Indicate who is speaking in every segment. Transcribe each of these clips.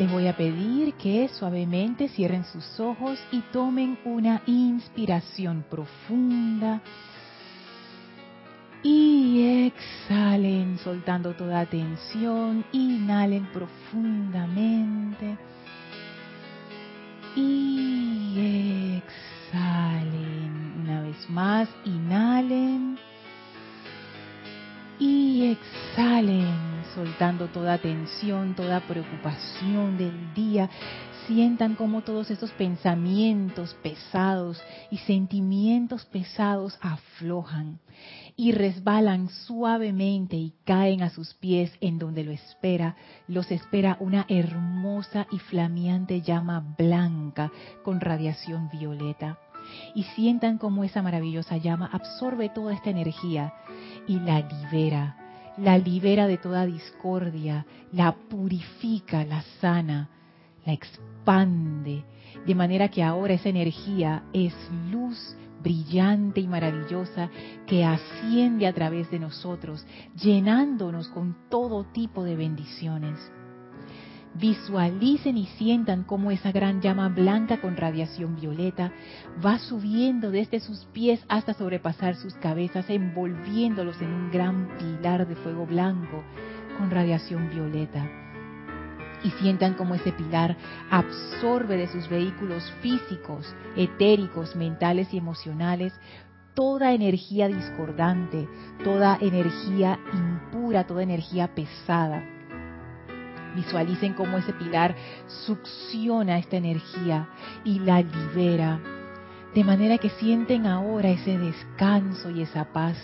Speaker 1: Les voy a pedir que suavemente cierren sus ojos y tomen una inspiración profunda. Y exhalen soltando toda tensión. Inhalen profundamente. Y exhalen. Una vez más, inhalen. Y exhalen soltando toda tensión, toda preocupación del día. Sientan como todos estos pensamientos pesados y sentimientos pesados aflojan y resbalan suavemente y caen a sus pies en donde lo espera, los espera una hermosa y flameante llama blanca con radiación violeta. Y sientan como esa maravillosa llama absorbe toda esta energía y la libera la libera de toda discordia, la purifica, la sana, la expande, de manera que ahora esa energía es luz brillante y maravillosa que asciende a través de nosotros, llenándonos con todo tipo de bendiciones. Visualicen y sientan cómo esa gran llama blanca con radiación violeta va subiendo desde sus pies hasta sobrepasar sus cabezas, envolviéndolos en un gran pilar de fuego blanco con radiación violeta. Y sientan cómo ese pilar absorbe de sus vehículos físicos, etéricos, mentales y emocionales toda energía discordante, toda energía impura, toda energía pesada Visualicen cómo ese pilar succiona esta energía y la libera. De manera que sienten ahora ese descanso y esa paz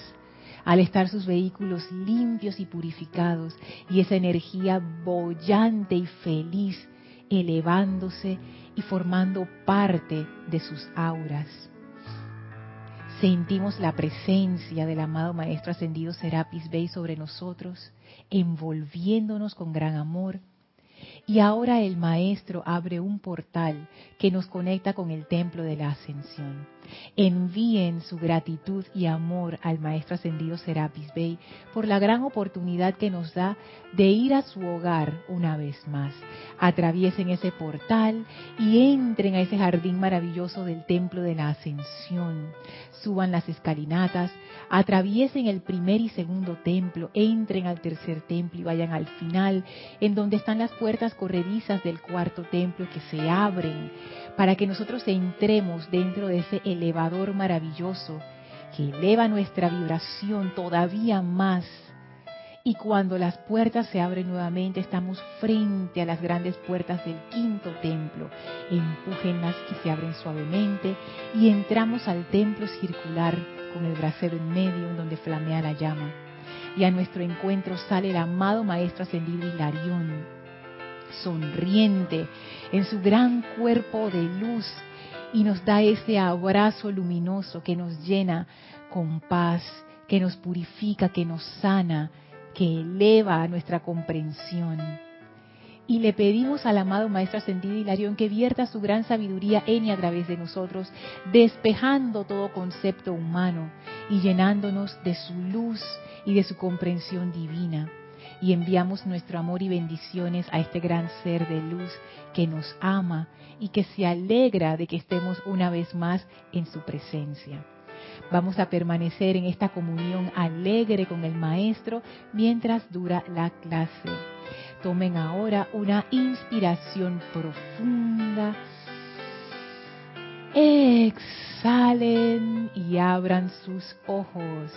Speaker 1: al estar sus vehículos limpios y purificados y esa energía bollante y feliz elevándose y formando parte de sus auras. Sentimos la presencia del amado Maestro Ascendido Serapis Bey sobre nosotros envolviéndonos con gran amor. Y ahora el Maestro abre un portal que nos conecta con el templo de la ascensión. Envíen su gratitud y amor al Maestro Ascendido Serapis Bey por la gran oportunidad que nos da de ir a su hogar una vez más. Atraviesen ese portal y entren a ese jardín maravilloso del templo de la ascensión. Suban las escalinatas, atraviesen el primer y segundo templo, entren al tercer templo y vayan al final, en donde están las puertas corredizas del cuarto templo que se abren para que nosotros entremos dentro de ese elevador maravilloso que eleva nuestra vibración todavía más. Y cuando las puertas se abren nuevamente, estamos frente a las grandes puertas del quinto templo. Empújenlas y se abren suavemente y entramos al templo circular con el brasero en medio en donde flamea la llama. Y a nuestro encuentro sale el amado Maestro Ascendido Hilarión, sonriente en su gran cuerpo de luz y nos da ese abrazo luminoso que nos llena con paz, que nos purifica, que nos sana, que eleva nuestra comprensión. Y le pedimos al amado Maestro Ascendido Hilarión que vierta su gran sabiduría en y a través de nosotros, despejando todo concepto humano y llenándonos de su luz y de su comprensión divina y enviamos nuestro amor y bendiciones a este gran ser de luz que nos ama y que se alegra de que estemos una vez más en su presencia. Vamos a permanecer en esta comunión alegre con el Maestro mientras dura la clase. Tomen ahora una inspiración profunda. Exhalen y abran sus ojos.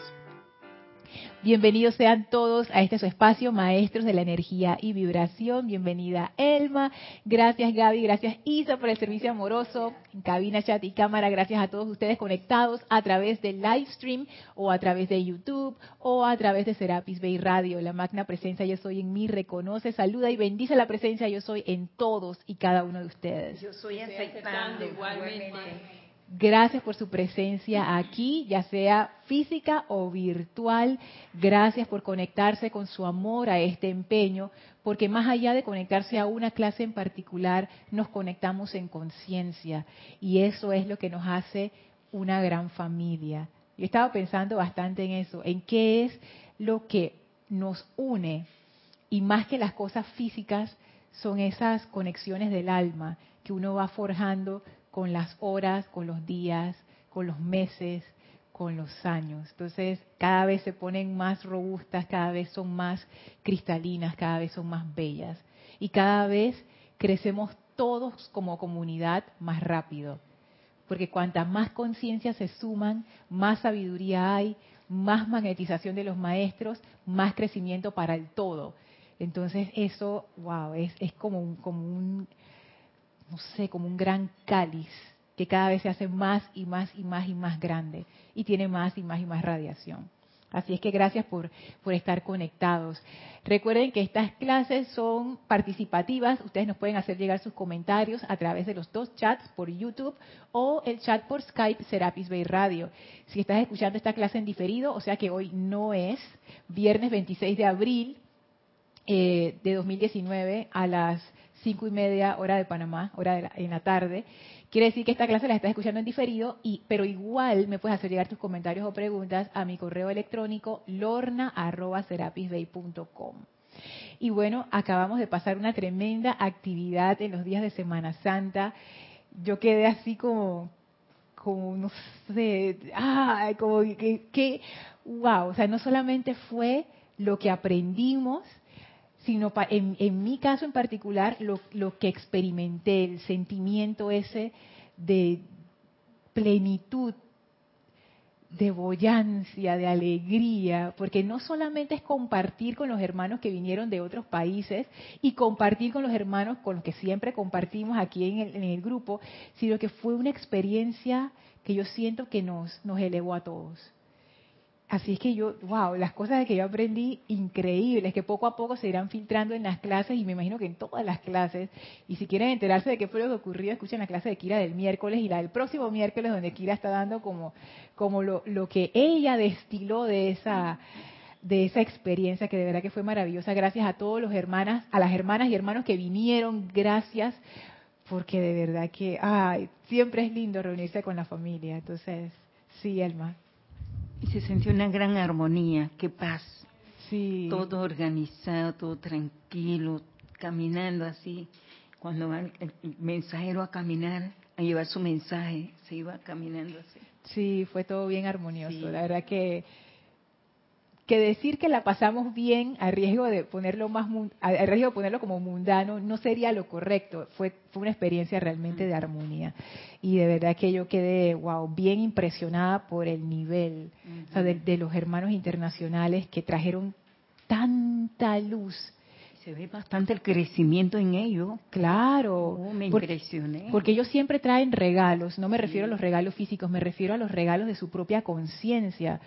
Speaker 1: Bienvenidos sean todos a este su espacio, maestros de la energía y vibración. Bienvenida Elma, gracias Gaby, gracias Isa por el servicio amoroso en cabina, chat y cámara. Gracias a todos ustedes conectados a través del live stream o a través de YouTube o a través de Serapis Bay Radio. La magna presencia yo soy en mí reconoce, saluda y bendice la presencia yo soy en todos y cada uno de ustedes.
Speaker 2: Yo soy aceptando igualmente.
Speaker 1: Gracias por su presencia aquí, ya sea física o virtual. Gracias por conectarse con su amor a este empeño, porque más allá de conectarse a una clase en particular, nos conectamos en conciencia y eso es lo que nos hace una gran familia. Yo estaba pensando bastante en eso, en qué es lo que nos une y más que las cosas físicas son esas conexiones del alma que uno va forjando con las horas, con los días, con los meses, con los años. Entonces, cada vez se ponen más robustas, cada vez son más cristalinas, cada vez son más bellas. Y cada vez crecemos todos como comunidad más rápido. Porque cuantas más conciencias se suman, más sabiduría hay, más magnetización de los maestros, más crecimiento para el todo. Entonces eso, wow, es, es como, un, como un, no sé, como un gran cáliz que cada vez se hace más y más y más y más grande y tiene más y más y más radiación. Así es que gracias por, por estar conectados. Recuerden que estas clases son participativas. Ustedes nos pueden hacer llegar sus comentarios a través de los dos chats por YouTube o el chat por Skype Serapis Bay Radio. Si estás escuchando esta clase en diferido, o sea que hoy no es viernes 26 de abril eh, de 2019 a las cinco y media hora de Panamá, hora de en la tarde. Quiere decir que esta clase la estás escuchando en diferido, y, pero igual me puedes hacer llegar tus comentarios o preguntas a mi correo electrónico lorna.serapisbay.com. Y bueno, acabamos de pasar una tremenda actividad en los días de Semana Santa. Yo quedé así como, como no sé, ah, como que, que, wow, o sea, no solamente fue lo que aprendimos, sino en, en, mi caso en particular lo, lo, que experimenté, el sentimiento ese de plenitud, de boyancia, de alegría, porque no solamente es compartir con los hermanos que vinieron de otros países y compartir con los hermanos con los que siempre compartimos aquí en el, grupo, sino que fue una experiencia que yo siento que nos elevó a todos Así es que yo, wow, las cosas que yo aprendí increíbles, que poco a poco se irán filtrando en las clases y me imagino que en todas las clases. Y si quieren enterarse de qué fue lo que ocurrió, escuchen la clase de Kira del miércoles y la del próximo miércoles donde Kira está dando como, como lo, lo que ella destiló de esa de esa experiencia que de verdad que fue maravillosa. Gracias a todos los hermanas, a las hermanas y hermanos que vinieron, gracias, porque de verdad que, ay, siempre es lindo reunirse con la familia. Entonces, sí, Elma.
Speaker 3: Y se sintió una gran armonía, qué paz.
Speaker 1: Sí.
Speaker 3: Todo organizado, todo tranquilo, caminando así. Cuando va el, mensajero a caminar, a llevar su mensaje, se iba caminando así.
Speaker 1: Sí, fue todo bien armonioso. La verdad que que decir que la pasamos bien a riesgo de ponerlo más a riesgo de ponerlo como mundano no sería lo correcto. Fue fue una experiencia realmente de armonía. Y de verdad que yo quedé wow bien impresionada por el nivel de, los hermanos internacionales que trajeron tanta luz.
Speaker 3: Se ve bastante el crecimiento en ellos.
Speaker 1: Claro.
Speaker 3: Oh, me impresioné.
Speaker 1: Porque, porque, ellos siempre traen regalos, no me refiero a los regalos físicos, me refiero a los regalos de su propia conciencia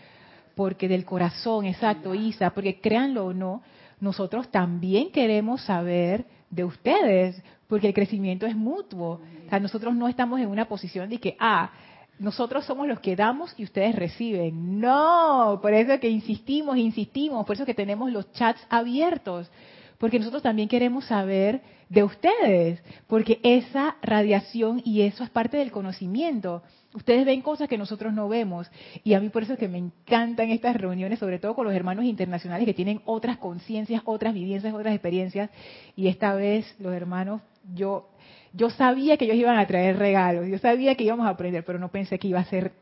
Speaker 1: porque del corazón, exacto, Isa, porque créanlo o no, nosotros también queremos saber de ustedes, porque el crecimiento es mutuo. O sea, nosotros no estamos en una posición de que, ah, nosotros somos los que damos y ustedes reciben. No, por eso es que insistimos, insistimos, por eso es que tenemos los chats abiertos, porque nosotros también queremos saber de ustedes, porque esa radiación y eso es parte del conocimiento. Ustedes ven cosas que nosotros no vemos. Y a mí por eso es que me encantan estas reuniones, sobre todo con los hermanos internacionales que tienen otras conciencias, otras vivencias, otras experiencias. Y esta vez los hermanos, yo, yo sabía que ellos iban a traer regalos, yo sabía que íbamos a aprender, pero no pensé que iba a ser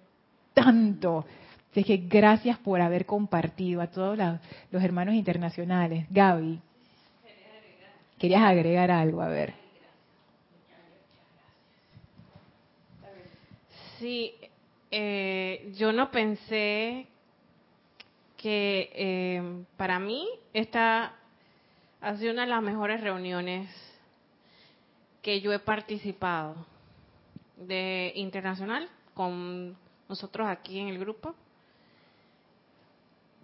Speaker 1: tanto. Así que gracias por haber compartido a todos los hermanos internacionales. Gaby, querías agregar algo, a ver.
Speaker 2: Sí, eh, yo no pensé que eh, para mí esta ha sido una de las mejores reuniones que yo he participado de internacional con nosotros aquí en el grupo,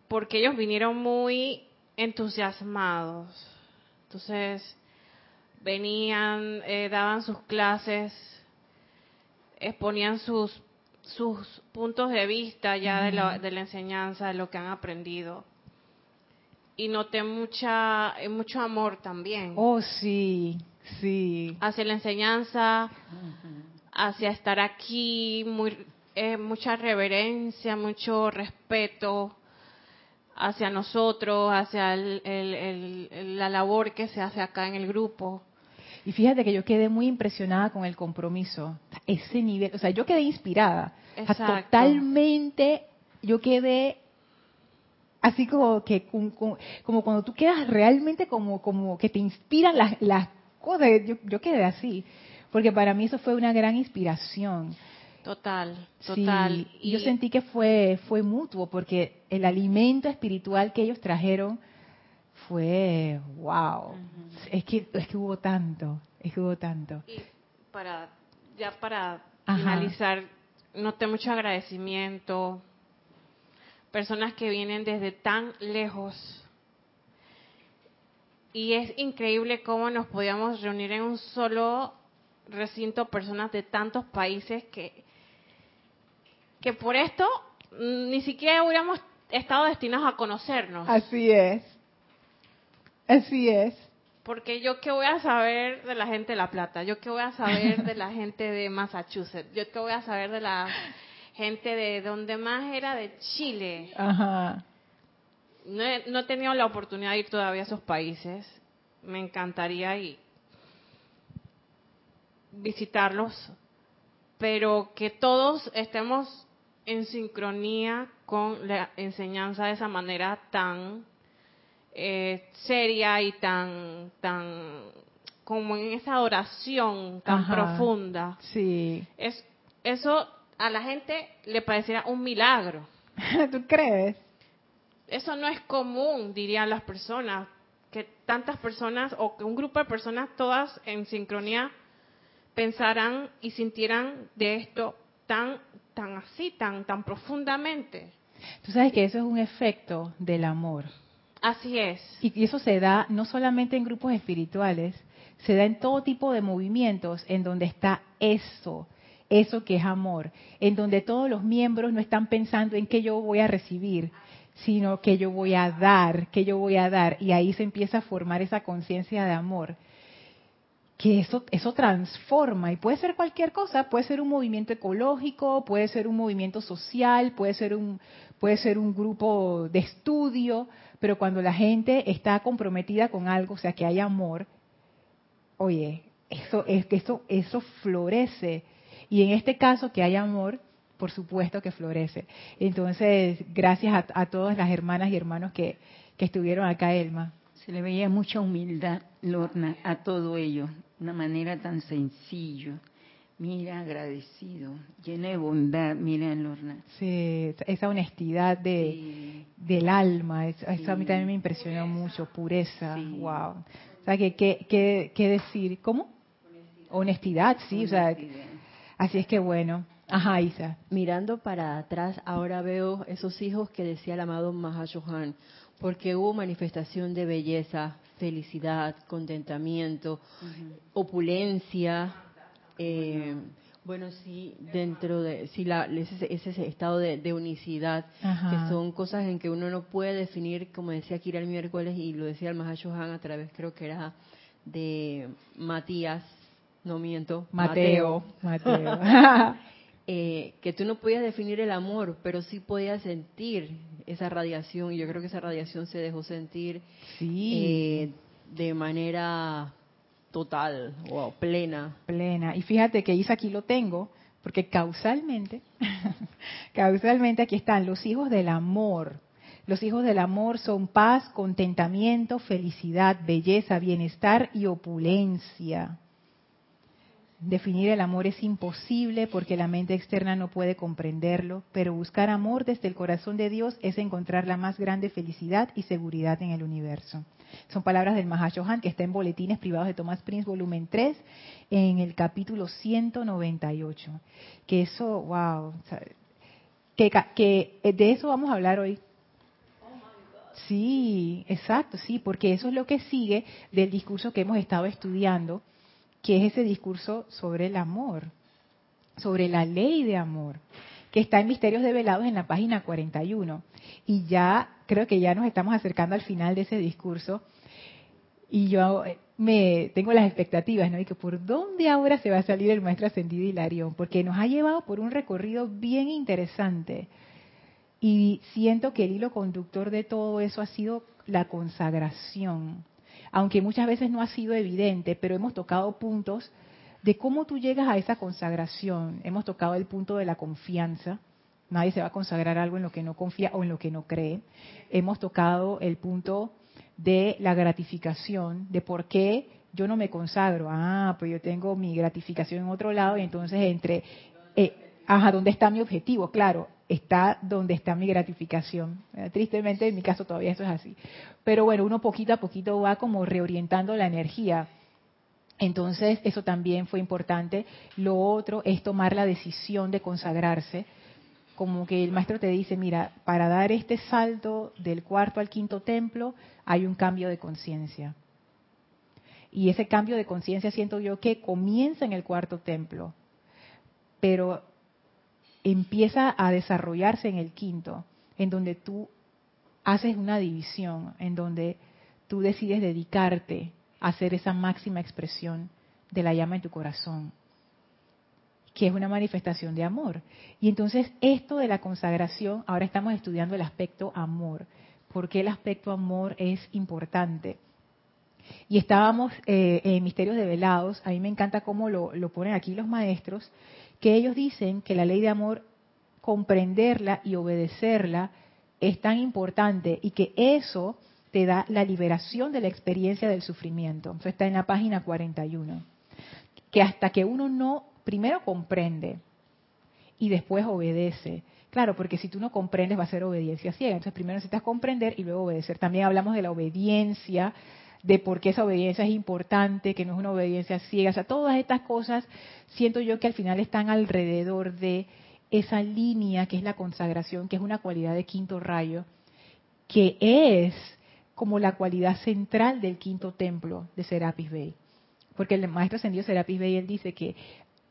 Speaker 2: porque ellos vinieron muy entusiasmados. Entonces, venían, eh, daban sus clases exponían sus sus puntos de vista ya de la, de la enseñanza, de lo que han aprendido. Y noté mucha, eh, mucho amor también.
Speaker 1: Oh, sí, sí.
Speaker 2: Hacia la enseñanza, hacia estar aquí, muy, eh, mucha reverencia, mucho respeto hacia nosotros, hacia el- el- el- la labor que se hace acá en el grupo.
Speaker 1: Y fíjate que yo quedé muy impresionada con el compromiso. Ese nivel, o sea, yo quedé inspirada. O sea,
Speaker 2: Exacto.
Speaker 1: totalmente, yo quedé así como que como cuando tú quedas realmente como como que te inspiran las, las cosas. Yo, yo quedé así, porque para mí eso fue una gran inspiración.
Speaker 2: Total,
Speaker 1: Sí,
Speaker 2: total.
Speaker 1: y yo sentí que fue fue mutuo porque el alimento espiritual que ellos trajeron fue wow. Es que es que hubo tanto, es que hubo tanto.
Speaker 2: Y para ya para
Speaker 1: Ajá.
Speaker 2: finalizar, noté mucho agradecimiento. Personas que vienen desde tan lejos. Y es increíble cómo nos podíamos reunir en un solo recinto personas de tantos países que que por esto mm, ni siquiera hubiéramos estado destinados a conocernos.
Speaker 1: Así es. Así es.
Speaker 2: Porque yo qué voy a saber de la gente de La Plata, yo qué voy a saber de la gente de Massachusetts, yo qué voy a saber de la gente de donde más era de Chile.
Speaker 1: Ajá.
Speaker 2: No he, no he tenido la oportunidad de ir todavía a esos países, me encantaría ir visitarlos, pero que todos estemos en sincronía con la enseñanza de esa manera tan eh, seria y tan tan como en esa oración tan
Speaker 1: Ajá.
Speaker 2: profunda
Speaker 1: Sí.
Speaker 2: es eso a la gente le pareciera un milagro
Speaker 1: ¿Tú crees?
Speaker 2: eso no es común dirían las personas que tantas personas o que un grupo de personas todas en sincronía pensaran y sintieran de esto tan tan así tan tan profundamente
Speaker 1: Tú sabes que eso es un efecto del amor.
Speaker 2: Así es
Speaker 1: Y eso se da no solamente en grupos espirituales, se da en todo tipo de movimientos en donde está eso, eso que es amor, en donde todos los miembros no están pensando en qué yo voy a recibir, sino que yo voy a dar, que yo voy a dar, y ahí se empieza a formar esa conciencia de amor. Que eso, eso transforma y puede ser cualquier cosa, puede ser un movimiento ecológico, puede ser un movimiento social, puede ser un, puede ser un grupo de estudio, pero cuando la gente está comprometida con algo, o sea, que hay amor, oye, eso es que eso eso florece y en este caso que hay amor, por supuesto que florece. Entonces, gracias a, a todas las hermanas y hermanos que, que estuvieron acá, Elma.
Speaker 3: Se le veía mucha humildad, Lorna, a todo ello. Una manera tan sencillo. Mira, agradecido, lleno de bondad. Mira, Lorna.
Speaker 1: Sí, esa honestidad de,
Speaker 3: Sí.
Speaker 1: del alma, eso, eso a mí
Speaker 3: Sí.
Speaker 1: también me impresionó mucho, pureza,
Speaker 3: Sí.
Speaker 1: wow. O sea, que, que, que decir, ¿cómo? Honestidad, sí, o sea, así es que bueno. Ajá, Isa.
Speaker 4: Mirando para atrás, ahora veo esos hijos que decía el amado Mahashohan, porque hubo manifestación de belleza, felicidad, contentamiento, opulencia, eh, bueno, sí, dentro de, sí, la, ese, ese estado de, de unicidad,
Speaker 1: Ajá.
Speaker 4: que son cosas en que uno no puede definir, como decía Kira el miércoles, y lo decía el Mahashohan a través, creo que era de Matías, no miento,
Speaker 1: Mateo. Mateo.
Speaker 4: eh, que tú no podías definir el amor, pero sí podías sentir esa radiación, y yo creo que esa radiación se dejó sentir
Speaker 1: sí.
Speaker 4: eh, de manera total o plena.
Speaker 1: plena. Y fíjate que Isa aquí lo tengo, porque causalmente, causalmente aquí están los hijos del amor. Los hijos del amor son paz, contentamiento, felicidad, belleza, bienestar y opulencia. Definir el amor es imposible porque la mente externa no puede comprenderlo, pero buscar amor desde el corazón de Dios es encontrar la más grande felicidad y seguridad en el universo. Son palabras del Mahashohan que está en Boletines Privados de Thomas Prince, volumen 3, en el capítulo 198. Que eso, wow, que, que eh, de eso vamos a hablar hoy. Sí, exacto, sí, porque eso es lo que sigue del discurso que hemos estado estudiando, que es ese discurso sobre el amor, sobre la ley de amor, que está en Misterios Develados en la página 41. Y ya creo que ya nos estamos acercando al final de ese discurso. Y yo eh, me tengo las expectativas, ¿no? Y que por dónde ahora se va a salir el maestro ascendido Hilarión, porque nos ha llevado por un recorrido bien interesante. Y siento que el hilo conductor de todo eso ha sido la consagración. Aunque muchas veces no ha sido evidente, pero hemos tocado puntos de cómo tú llegas a esa consagración. Hemos tocado el punto de la confianza. Nadie se va a consagrar algo en lo que no confía o en lo que no cree. Hemos tocado el punto de la gratificación, de por qué yo no me consagro. Ah, pues yo tengo mi gratificación en otro lado y entonces entre, eh, ajá, ¿dónde está mi objetivo? Claro, está donde está mi gratificación. Eh, tristemente en mi caso todavía eso es así. Pero bueno, uno poquito a poquito va como reorientando la energía. Entonces eso también fue importante. Lo otro es tomar la decisión de consagrarse. Como que el maestro te dice, mira, para dar este salto del cuarto al quinto templo hay un cambio de conciencia. Y ese cambio de conciencia siento yo que comienza en el cuarto templo, pero empieza a desarrollarse en el quinto, en donde tú haces una división, en donde tú decides dedicarte hacer esa máxima expresión de la llama en tu corazón, que es una manifestación de amor. Y entonces esto de la consagración, ahora estamos estudiando el aspecto amor, porque el aspecto amor es importante. Y estábamos eh, en Misterios de Velados, a mí me encanta cómo lo, lo ponen aquí los maestros, que ellos dicen que la ley de amor, comprenderla y obedecerla es tan importante y que eso te da la liberación de la experiencia del sufrimiento. Eso está en la página 41. Que hasta que uno no, primero comprende y después obedece. Claro, porque si tú no comprendes va a ser obediencia ciega. Entonces primero necesitas comprender y luego obedecer. También hablamos de la obediencia de por qué esa obediencia es importante, que no es una obediencia ciega. O sea, todas estas cosas siento yo que al final están alrededor de esa línea que es la consagración, que es una cualidad de quinto rayo, que es como la cualidad central del quinto templo de Serapis Bey. Porque el maestro ascendido Serapis Bey, él dice que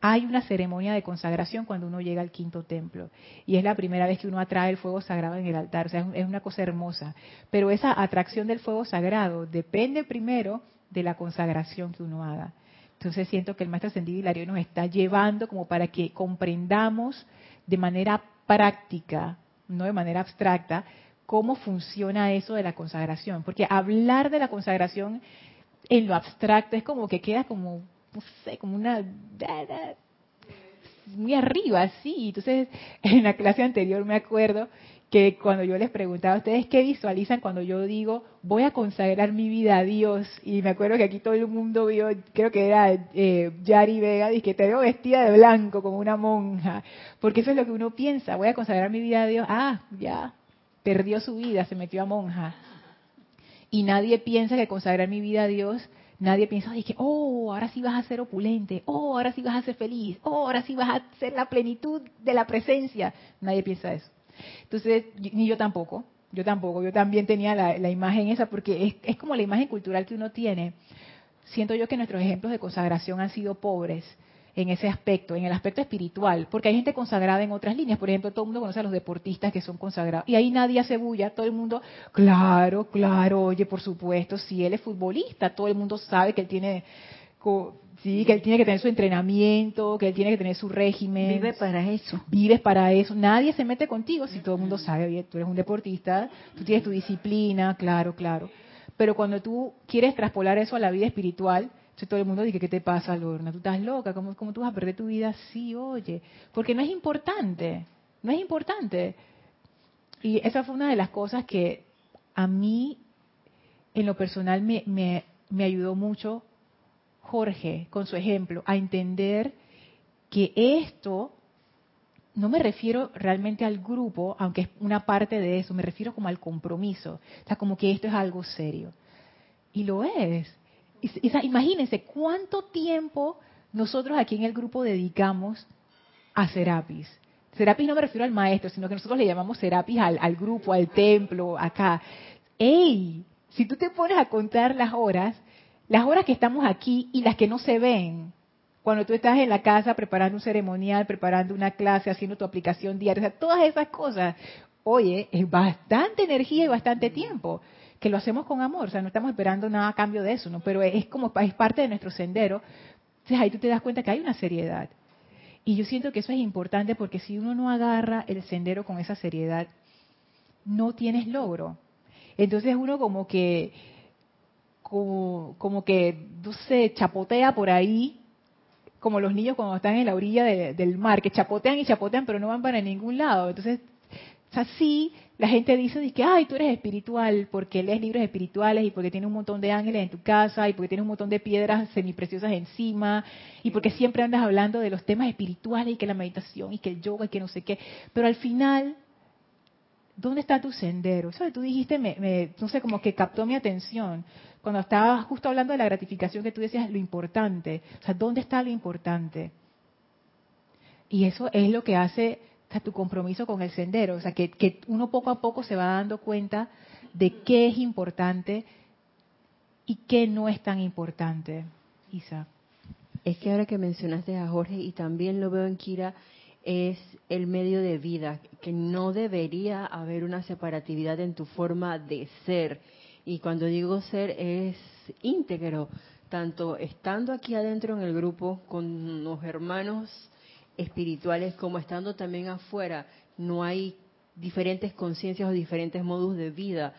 Speaker 1: hay una ceremonia de consagración cuando uno llega al quinto templo. Y es la primera vez que uno atrae el fuego sagrado en el altar. O sea, es una cosa hermosa. Pero esa atracción del fuego sagrado depende primero de la consagración que uno haga. Entonces siento que el maestro ascendido Hilario nos está llevando como para que comprendamos de manera práctica, no de manera abstracta, cómo funciona eso de la consagración. Porque hablar de la consagración en lo abstracto es como que queda como no sé, como una muy arriba, sí. Entonces, en la clase anterior me acuerdo que cuando yo les preguntaba a ustedes qué visualizan cuando yo digo voy a consagrar mi vida a Dios y me acuerdo que aquí todo el mundo vio creo que era eh, Yari Vega y que te veo vestida de blanco como una monja porque eso es lo que uno piensa voy a consagrar mi vida a Dios ah ya perdió su vida se metió a monja y nadie piensa que consagrar mi vida a Dios Nadie piensa, que, oh, ahora sí vas a ser opulente, oh, ahora sí vas a ser feliz, oh, ahora sí vas a ser la plenitud de la presencia. Nadie piensa eso. Entonces, ni yo tampoco, yo tampoco, yo también tenía la, imagen esa, porque es, es como la imagen cultural que uno tiene. Siento yo que nuestros ejemplos de consagración han sido pobres en ese aspecto, en el aspecto espiritual, porque hay gente consagrada en otras líneas. Por ejemplo, todo el mundo conoce a los deportistas que son consagrados. Y ahí nadie hace bulla, todo el mundo, claro, claro, oye, por supuesto, si él es futbolista, todo el mundo sabe que él tiene, sí, que él tiene que tener su entrenamiento, que él tiene que tener su régimen.
Speaker 3: Vive para eso.
Speaker 1: Vives para eso. Nadie se mete contigo si todo el mundo sabe, oye, tú eres un deportista, tú tienes tu disciplina, claro, claro. Pero cuando tú quieres traspolar eso a la vida espiritual, entonces todo el mundo dice, ¿qué te pasa, Lorna? Tú estás loca, ¿Cómo, ¿cómo tú vas a perder tu vida así, oye? Porque no es importante, no es importante. Y esa fue una de las cosas que a mí, en lo personal, me, me, me ayudó mucho Jorge, con su ejemplo, a entender que esto, no me refiero realmente al grupo, aunque es una parte de eso, me refiero como al compromiso. O sea, como que esto es algo serio. Y lo es imagínense cuánto tiempo nosotros aquí en el grupo dedicamos a Serapis. Serapis no me refiero al maestro, sino que nosotros le llamamos Serapis al, grupo, al templo, acá. ¡Ey! Si tú te pones a contar las horas, las horas que estamos aquí y las que no se ven, cuando tú estás en la casa preparando un ceremonial, preparando una clase, haciendo tu aplicación diaria, todas esas cosas, oye, es bastante energía y bastante tiempo que lo hacemos con amor, o sea, no estamos esperando nada a cambio de eso, ¿no? Pero es como es parte de nuestro sendero. Entonces ahí tú te das cuenta que hay una seriedad. Y yo siento que eso es importante porque si uno no agarra el sendero con esa seriedad, no tienes logro. Entonces uno como que, como, como que, no sé, chapotea por ahí, como los niños cuando están en la orilla del mar, que chapotean y chapotean, pero no van para ningún lado. Entonces, así la gente dice que, ay, tú eres espiritual porque lees libros espirituales y porque tienes un montón de ángeles en tu casa y porque tienes un montón de piedras semipreciosas encima y porque siempre andas hablando de los temas espirituales y que la meditación y que el yoga y que no sé qué. Pero al final, ¿dónde está tu sendero? Eso que tú dijiste, me, no sé, como que captó mi atención. Cuando estabas justo hablando de la gratificación que tú decías, lo importante. O sea, ¿dónde está lo importante? Y eso es lo que hace tu compromiso con el sendero. O sea, que, que uno poco a poco se va dando cuenta de qué es importante y qué no es tan importante. Isa.
Speaker 4: Es que ahora que mencionaste a Jorge y también lo veo en Kira, es el medio de vida, que no debería haber una separatividad en tu forma de ser. Y cuando digo ser es íntegro, tanto estando aquí adentro en el grupo con los hermanos espirituales como estando también afuera. No hay diferentes conciencias o diferentes modos de vida.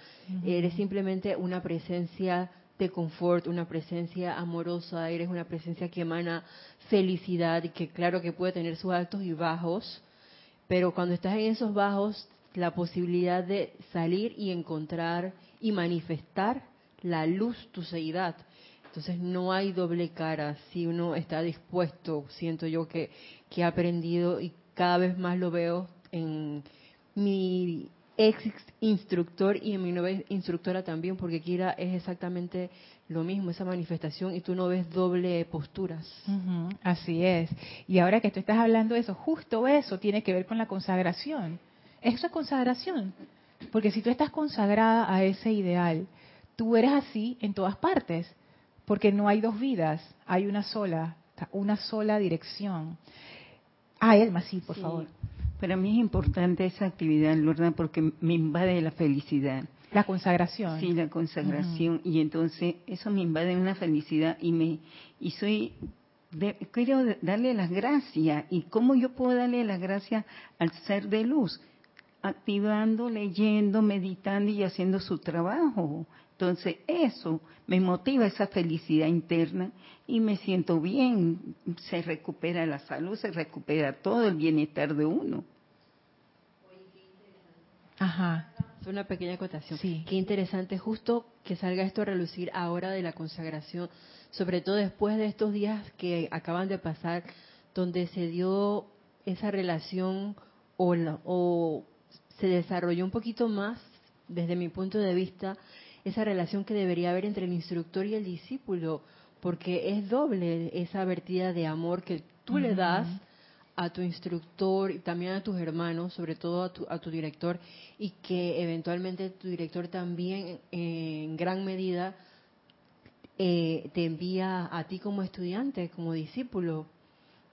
Speaker 4: Eres simplemente una presencia de confort, una presencia amorosa, eres una presencia que emana felicidad y que claro que puede tener sus altos y bajos, pero cuando estás en esos bajos, la posibilidad de salir y encontrar y manifestar la luz, tu seidad. Entonces no hay doble cara si uno está dispuesto, siento yo que, que he aprendido y cada vez más lo veo en mi ex instructor y en mi nueva instructora también, porque Kira es exactamente lo mismo, esa manifestación, y tú no ves doble posturas.
Speaker 1: así es. Y ahora que tú estás hablando de eso, justo eso tiene que ver con la consagración. Eso es consagración. Porque si tú estás consagrada a ese ideal, tú eres así en todas partes porque no hay dos vidas, hay una sola, una sola dirección. Ah, Elma, sí, por favor.
Speaker 3: Para mí es importante esa actividad, Lorna, porque me invade la felicidad.
Speaker 1: La consagración.
Speaker 3: Sí, la consagración. Y entonces eso me invade una felicidad y me y soy quiero darle las gracias. ¿Y cómo yo puedo darle las gracias al ser de luz? Activando, leyendo, meditando y haciendo su trabajo. Entonces eso me motiva esa felicidad interna y me siento bien, se recupera la salud, se recupera todo el bienestar de uno.
Speaker 4: Ajá. Es una pequeña acotación. Sí. Qué interesante justo que salga esto a relucir ahora de la consagración, sobre todo después de estos días que acaban de pasar, donde se dio esa relación o, o se desarrolló un poquito más, desde mi punto de vista, esa relación que debería haber entre el instructor y el discípulo, porque es doble esa vertida de amor que tú le das a tu instructor y también a tus hermanos, sobre todo a tu, a tu director, y que eventualmente tu director también en gran medida eh, te envía a ti como estudiante, como discípulo.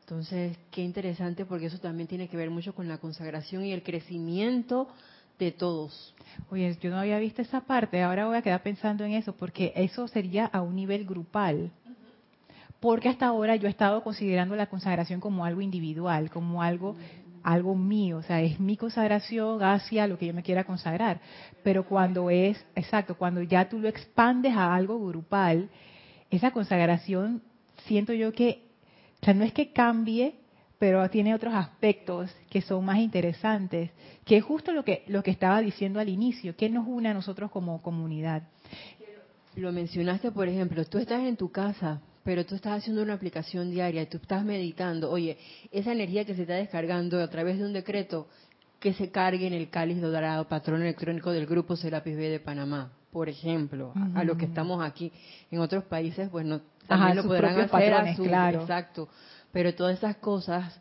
Speaker 4: Entonces, qué interesante porque eso también tiene que ver mucho con la consagración y el crecimiento de todos.
Speaker 1: Oye, yo no había visto esa parte, ahora voy a quedar pensando en eso, porque eso sería a un nivel grupal. Porque hasta ahora yo he estado considerando la consagración como algo individual, como algo algo mío, o sea, es mi consagración hacia lo que yo me quiera consagrar. Pero cuando es, exacto, cuando ya tú lo expandes a algo grupal, esa consagración siento yo que, o sea, no es que cambie, pero tiene otros aspectos que son más interesantes, que es justo lo que, lo que estaba diciendo al inicio, que nos une a nosotros como comunidad.
Speaker 4: Lo mencionaste, por ejemplo, tú estás en tu casa, pero tú estás haciendo una aplicación diaria, tú estás meditando, oye, esa energía que se está descargando a través de un decreto, que se cargue en el cáliz dorado, patrón electrónico del grupo Serapis B de Panamá, por ejemplo, a los que estamos aquí. En otros países, pues no, también lo podrán hacer a su, claro. exacto pero todas esas cosas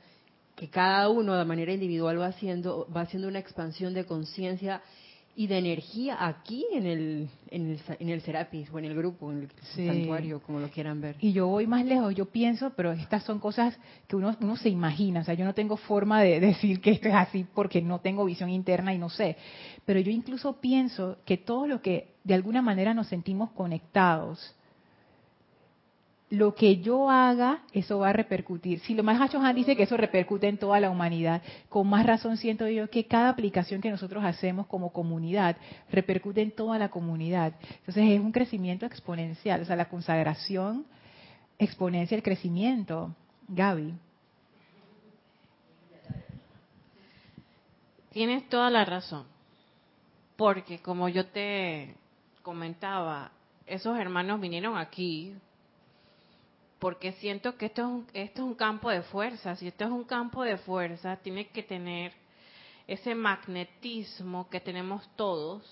Speaker 4: que cada uno de manera individual va haciendo, va haciendo una expansión de conciencia y de energía aquí en el, en el, en el Serapis o en el grupo, en el santuario, como lo quieran ver.
Speaker 1: Y yo voy más lejos, yo pienso, pero estas son cosas que uno, uno se imagina, o sea, yo no tengo forma de decir que esto es así porque no tengo visión interna y no sé, pero yo incluso pienso que todo lo que de alguna manera nos sentimos conectados, lo que yo haga, eso va a repercutir. Si lo más Han dice que eso repercute en toda la humanidad, con más razón siento yo que cada aplicación que nosotros hacemos como comunidad repercute en toda la comunidad. Entonces es un crecimiento exponencial, o sea, la consagración exponencia el crecimiento. Gaby.
Speaker 2: Tienes toda la razón, porque como yo te comentaba, esos hermanos vinieron aquí porque siento que esto es, un, esto es un campo de fuerza. Si esto es un campo de fuerza, tiene que tener ese magnetismo que tenemos todos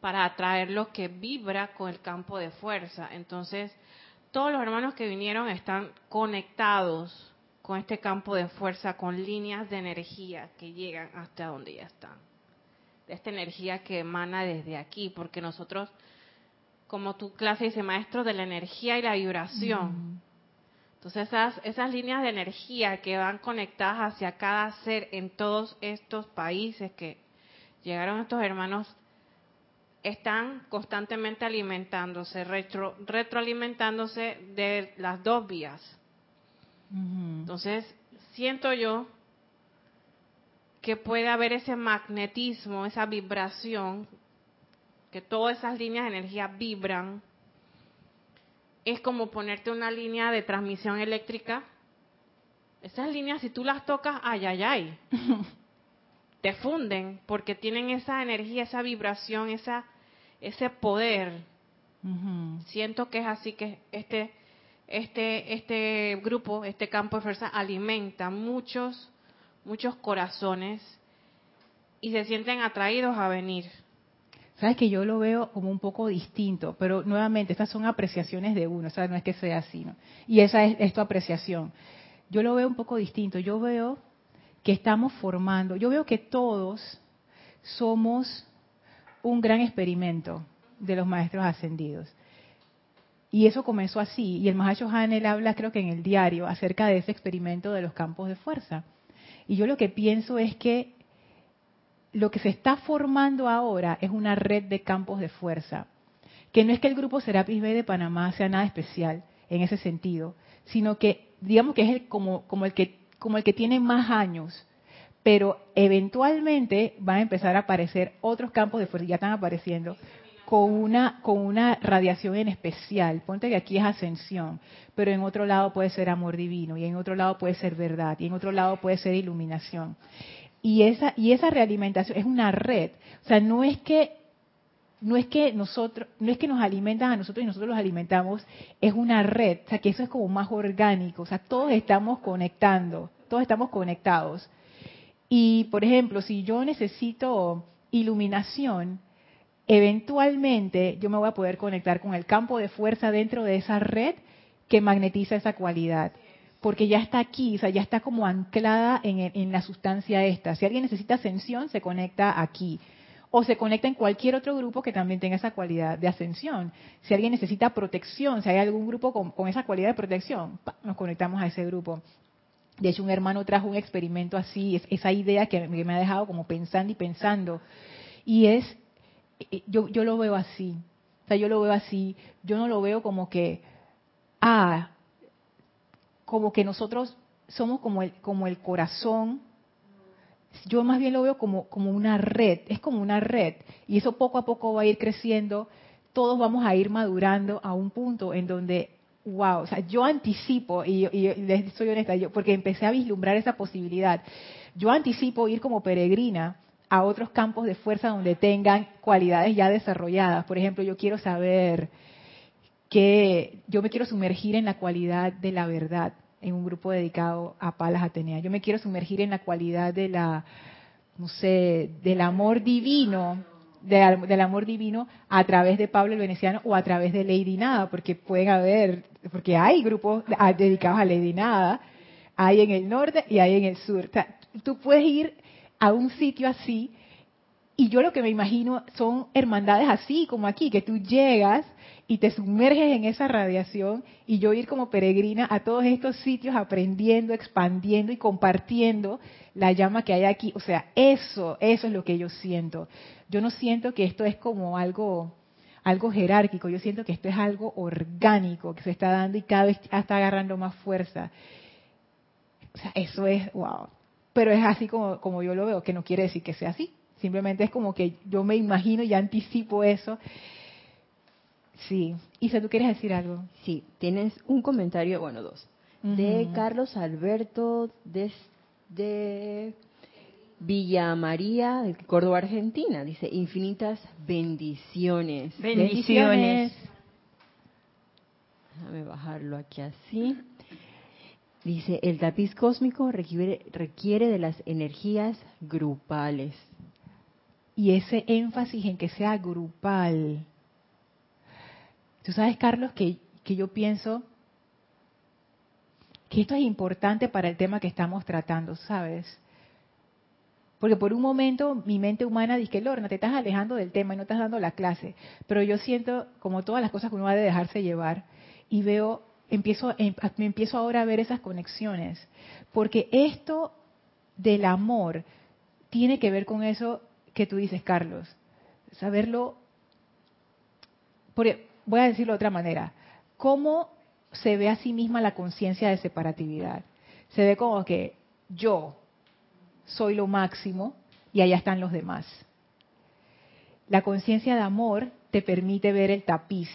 Speaker 2: para atraer lo que vibra con el campo de fuerza. Entonces, todos los hermanos que vinieron están conectados con este campo de fuerza, con líneas de energía que llegan hasta donde ya están. Esta energía que emana desde aquí, porque nosotros como tu clase dice, maestro de la energía y la vibración. Entonces esas, esas líneas de energía que van conectadas hacia cada ser en todos estos países que llegaron estos hermanos, están constantemente alimentándose, retro, retroalimentándose de las dos vías. Entonces, siento yo que puede haber ese magnetismo, esa vibración que todas esas líneas de energía vibran, es como ponerte una línea de transmisión eléctrica. Esas líneas, si tú las tocas, ay, ay, ay, te funden porque tienen esa energía, esa vibración, esa, ese poder. Siento que es así que este, este, este grupo, este campo de fuerza alimenta muchos, muchos corazones y se sienten atraídos a venir.
Speaker 1: Sabes que yo lo veo como un poco distinto, pero nuevamente estas son apreciaciones de uno, o sea, no es que sea así, ¿no? Y esa es, tu apreciación. Yo lo veo un poco distinto. Yo veo que estamos formando, yo veo que todos somos un gran experimento de los maestros ascendidos. Y eso comenzó así. Y el Mahacho Hanel habla, creo que en el diario, acerca de ese experimento de los campos de fuerza. Y yo lo que pienso es que lo que se está formando ahora es una red de campos de fuerza, que no es que el grupo Serapis B de Panamá sea nada especial en ese sentido, sino que digamos que es el, como, como, el que, como el que tiene más años, pero eventualmente van a empezar a aparecer otros campos de fuerza, ya están apareciendo, con una, con una radiación en especial. Ponte que aquí es ascensión, pero en otro lado puede ser amor divino, y en otro lado puede ser verdad, y en otro lado puede ser iluminación. Y esa, y esa realimentación es una red. O sea, no es que no es que nosotros, no es que nos alimentan a nosotros y nosotros los alimentamos, es una red, o sea que eso es como más orgánico, o sea, todos estamos conectando, todos estamos conectados. Y por ejemplo, si yo necesito iluminación, eventualmente yo me voy a poder conectar con el campo de fuerza dentro de esa red que magnetiza esa cualidad porque ya está aquí, o sea, ya está como anclada en, la sustancia esta. Si alguien necesita ascensión, se conecta aquí. O se conecta en cualquier otro grupo que también tenga esa cualidad de ascensión. Si alguien necesita protección, si hay algún grupo con, esa cualidad de protección, nos conectamos a ese grupo. De hecho, un hermano trajo un experimento así, esa idea que, me ha dejado como pensando y pensando. Y es, eh, yo, yo lo veo así. O sea, yo lo veo así. Yo no lo veo como que, ah, como que nosotros somos como el, como el corazón. Yo más bien lo veo como, una red, es como una red. Y eso poco a poco va a ir creciendo. Todos vamos a ir madurando a un punto en donde, wow, o sea, yo anticipo, y, y les soy honesta, yo, porque empecé a vislumbrar esa posibilidad. Yo anticipo ir como peregrina a otros campos de fuerza donde tengan cualidades ya desarrolladas. Por ejemplo, yo quiero saber que yo me quiero sumergir en la cualidad de la verdad en un grupo dedicado a Palas Atenea. Yo me quiero sumergir en la cualidad de la, no sé, del amor divino, del amor divino a través de Pablo el Veneciano o a través de Lady Nada, porque pueden haber, porque hay grupos dedicados a Lady Nada, hay en el norte y hay en el sur. tú puedes ir a un sitio así y yo lo que me imagino son hermandades así como aquí, que tú llegas y te sumerges en esa radiación y yo ir como peregrina a todos estos sitios aprendiendo, expandiendo y compartiendo la llama que hay aquí. O sea, eso, eso es lo que yo siento. Yo no siento que esto es como algo, algo jerárquico, yo siento que esto es algo orgánico que se está dando y cada vez está agarrando más fuerza. O sea, eso es, wow. Pero es así como, como yo lo veo, que no quiere decir que sea así. Simplemente es como que yo me imagino y anticipo eso. Sí. Isa, ¿tú quieres decir algo?
Speaker 4: Sí, tienes un comentario, bueno, dos, de Carlos Alberto desde Villa María, de Córdoba, Argentina. Dice, infinitas bendiciones.
Speaker 3: Bendiciones.
Speaker 4: Déjame bajarlo aquí así. Dice, el tapiz cósmico requiere, requiere de las energías grupales
Speaker 1: y ese énfasis en que sea grupal. Tú sabes, Carlos, que, que yo pienso que esto es importante para el tema que estamos tratando, ¿sabes? Porque por un momento mi mente humana dice, Lorna, te estás alejando del tema y no estás dando la clase. Pero yo siento, como todas las cosas que uno va a dejarse llevar, y veo, empiezo, em, me empiezo ahora a ver esas conexiones. Porque esto del amor tiene que ver con eso que tú dices, Carlos. Saberlo, voy a decirlo de otra manera, ¿cómo se ve a sí misma la conciencia de separatividad? Se ve como que yo soy lo máximo y allá están los demás. La conciencia de amor te permite ver el tapiz.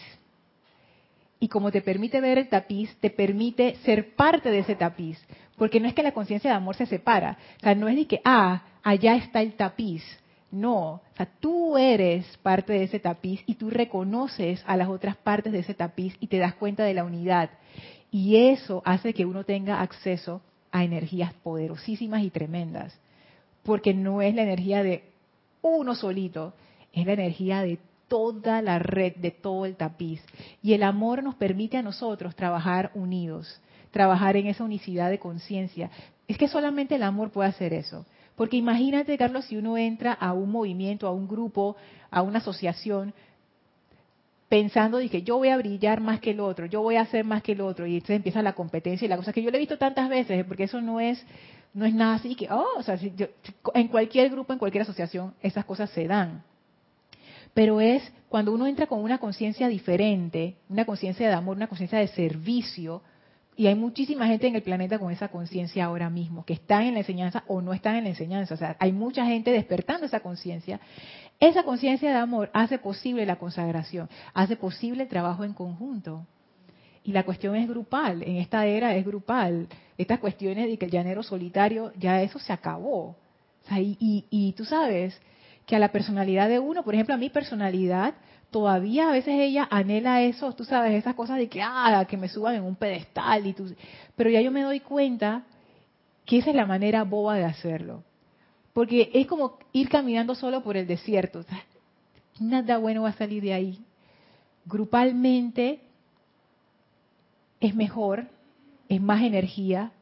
Speaker 1: Y como te permite ver el tapiz, te permite ser parte de ese tapiz. Porque no es que la conciencia de amor se separa. O sea, no es ni que, ah, allá está el tapiz. No, o sea, tú eres parte de ese tapiz y tú reconoces a las otras partes de ese tapiz y te das cuenta de la unidad. Y eso hace que uno tenga acceso a energías poderosísimas y tremendas. Porque no es la energía de uno solito, es la energía de toda la red, de todo el tapiz. Y el amor nos permite a nosotros trabajar unidos, trabajar en esa unicidad de conciencia. Es que solamente el amor puede hacer eso. Porque imagínate, Carlos, si uno entra a un movimiento, a un grupo, a una asociación, pensando que yo voy a brillar más que el otro, yo voy a hacer más que el otro, y entonces empieza la competencia y la cosa que yo le he visto tantas veces, porque eso no es no es nada así que, oh, o sea, en cualquier grupo, en cualquier asociación, esas cosas se dan. Pero es cuando uno entra con una conciencia diferente, una conciencia de amor, una conciencia de servicio, y hay muchísima gente en el planeta con esa conciencia ahora mismo, que están en la enseñanza o no están en la enseñanza. O sea, hay mucha gente despertando esa conciencia. Esa conciencia de amor hace posible la consagración, hace posible el trabajo en conjunto. Y la cuestión es grupal, en esta era es grupal. Estas cuestiones de que el llanero solitario, ya eso se acabó. Sea, y, y tú sabes que a la personalidad de uno, por ejemplo, a mi personalidad, todavía a veces ella anhela eso, tú sabes, esas cosas de que, ah, que me suban en un pedestal. y tú, Pero ya yo me doy cuenta que esa es la manera boba de hacerlo. Porque es como ir caminando solo por el desierto. nada bueno va a salir de ahí. Grupalmente es mejor, es más energía,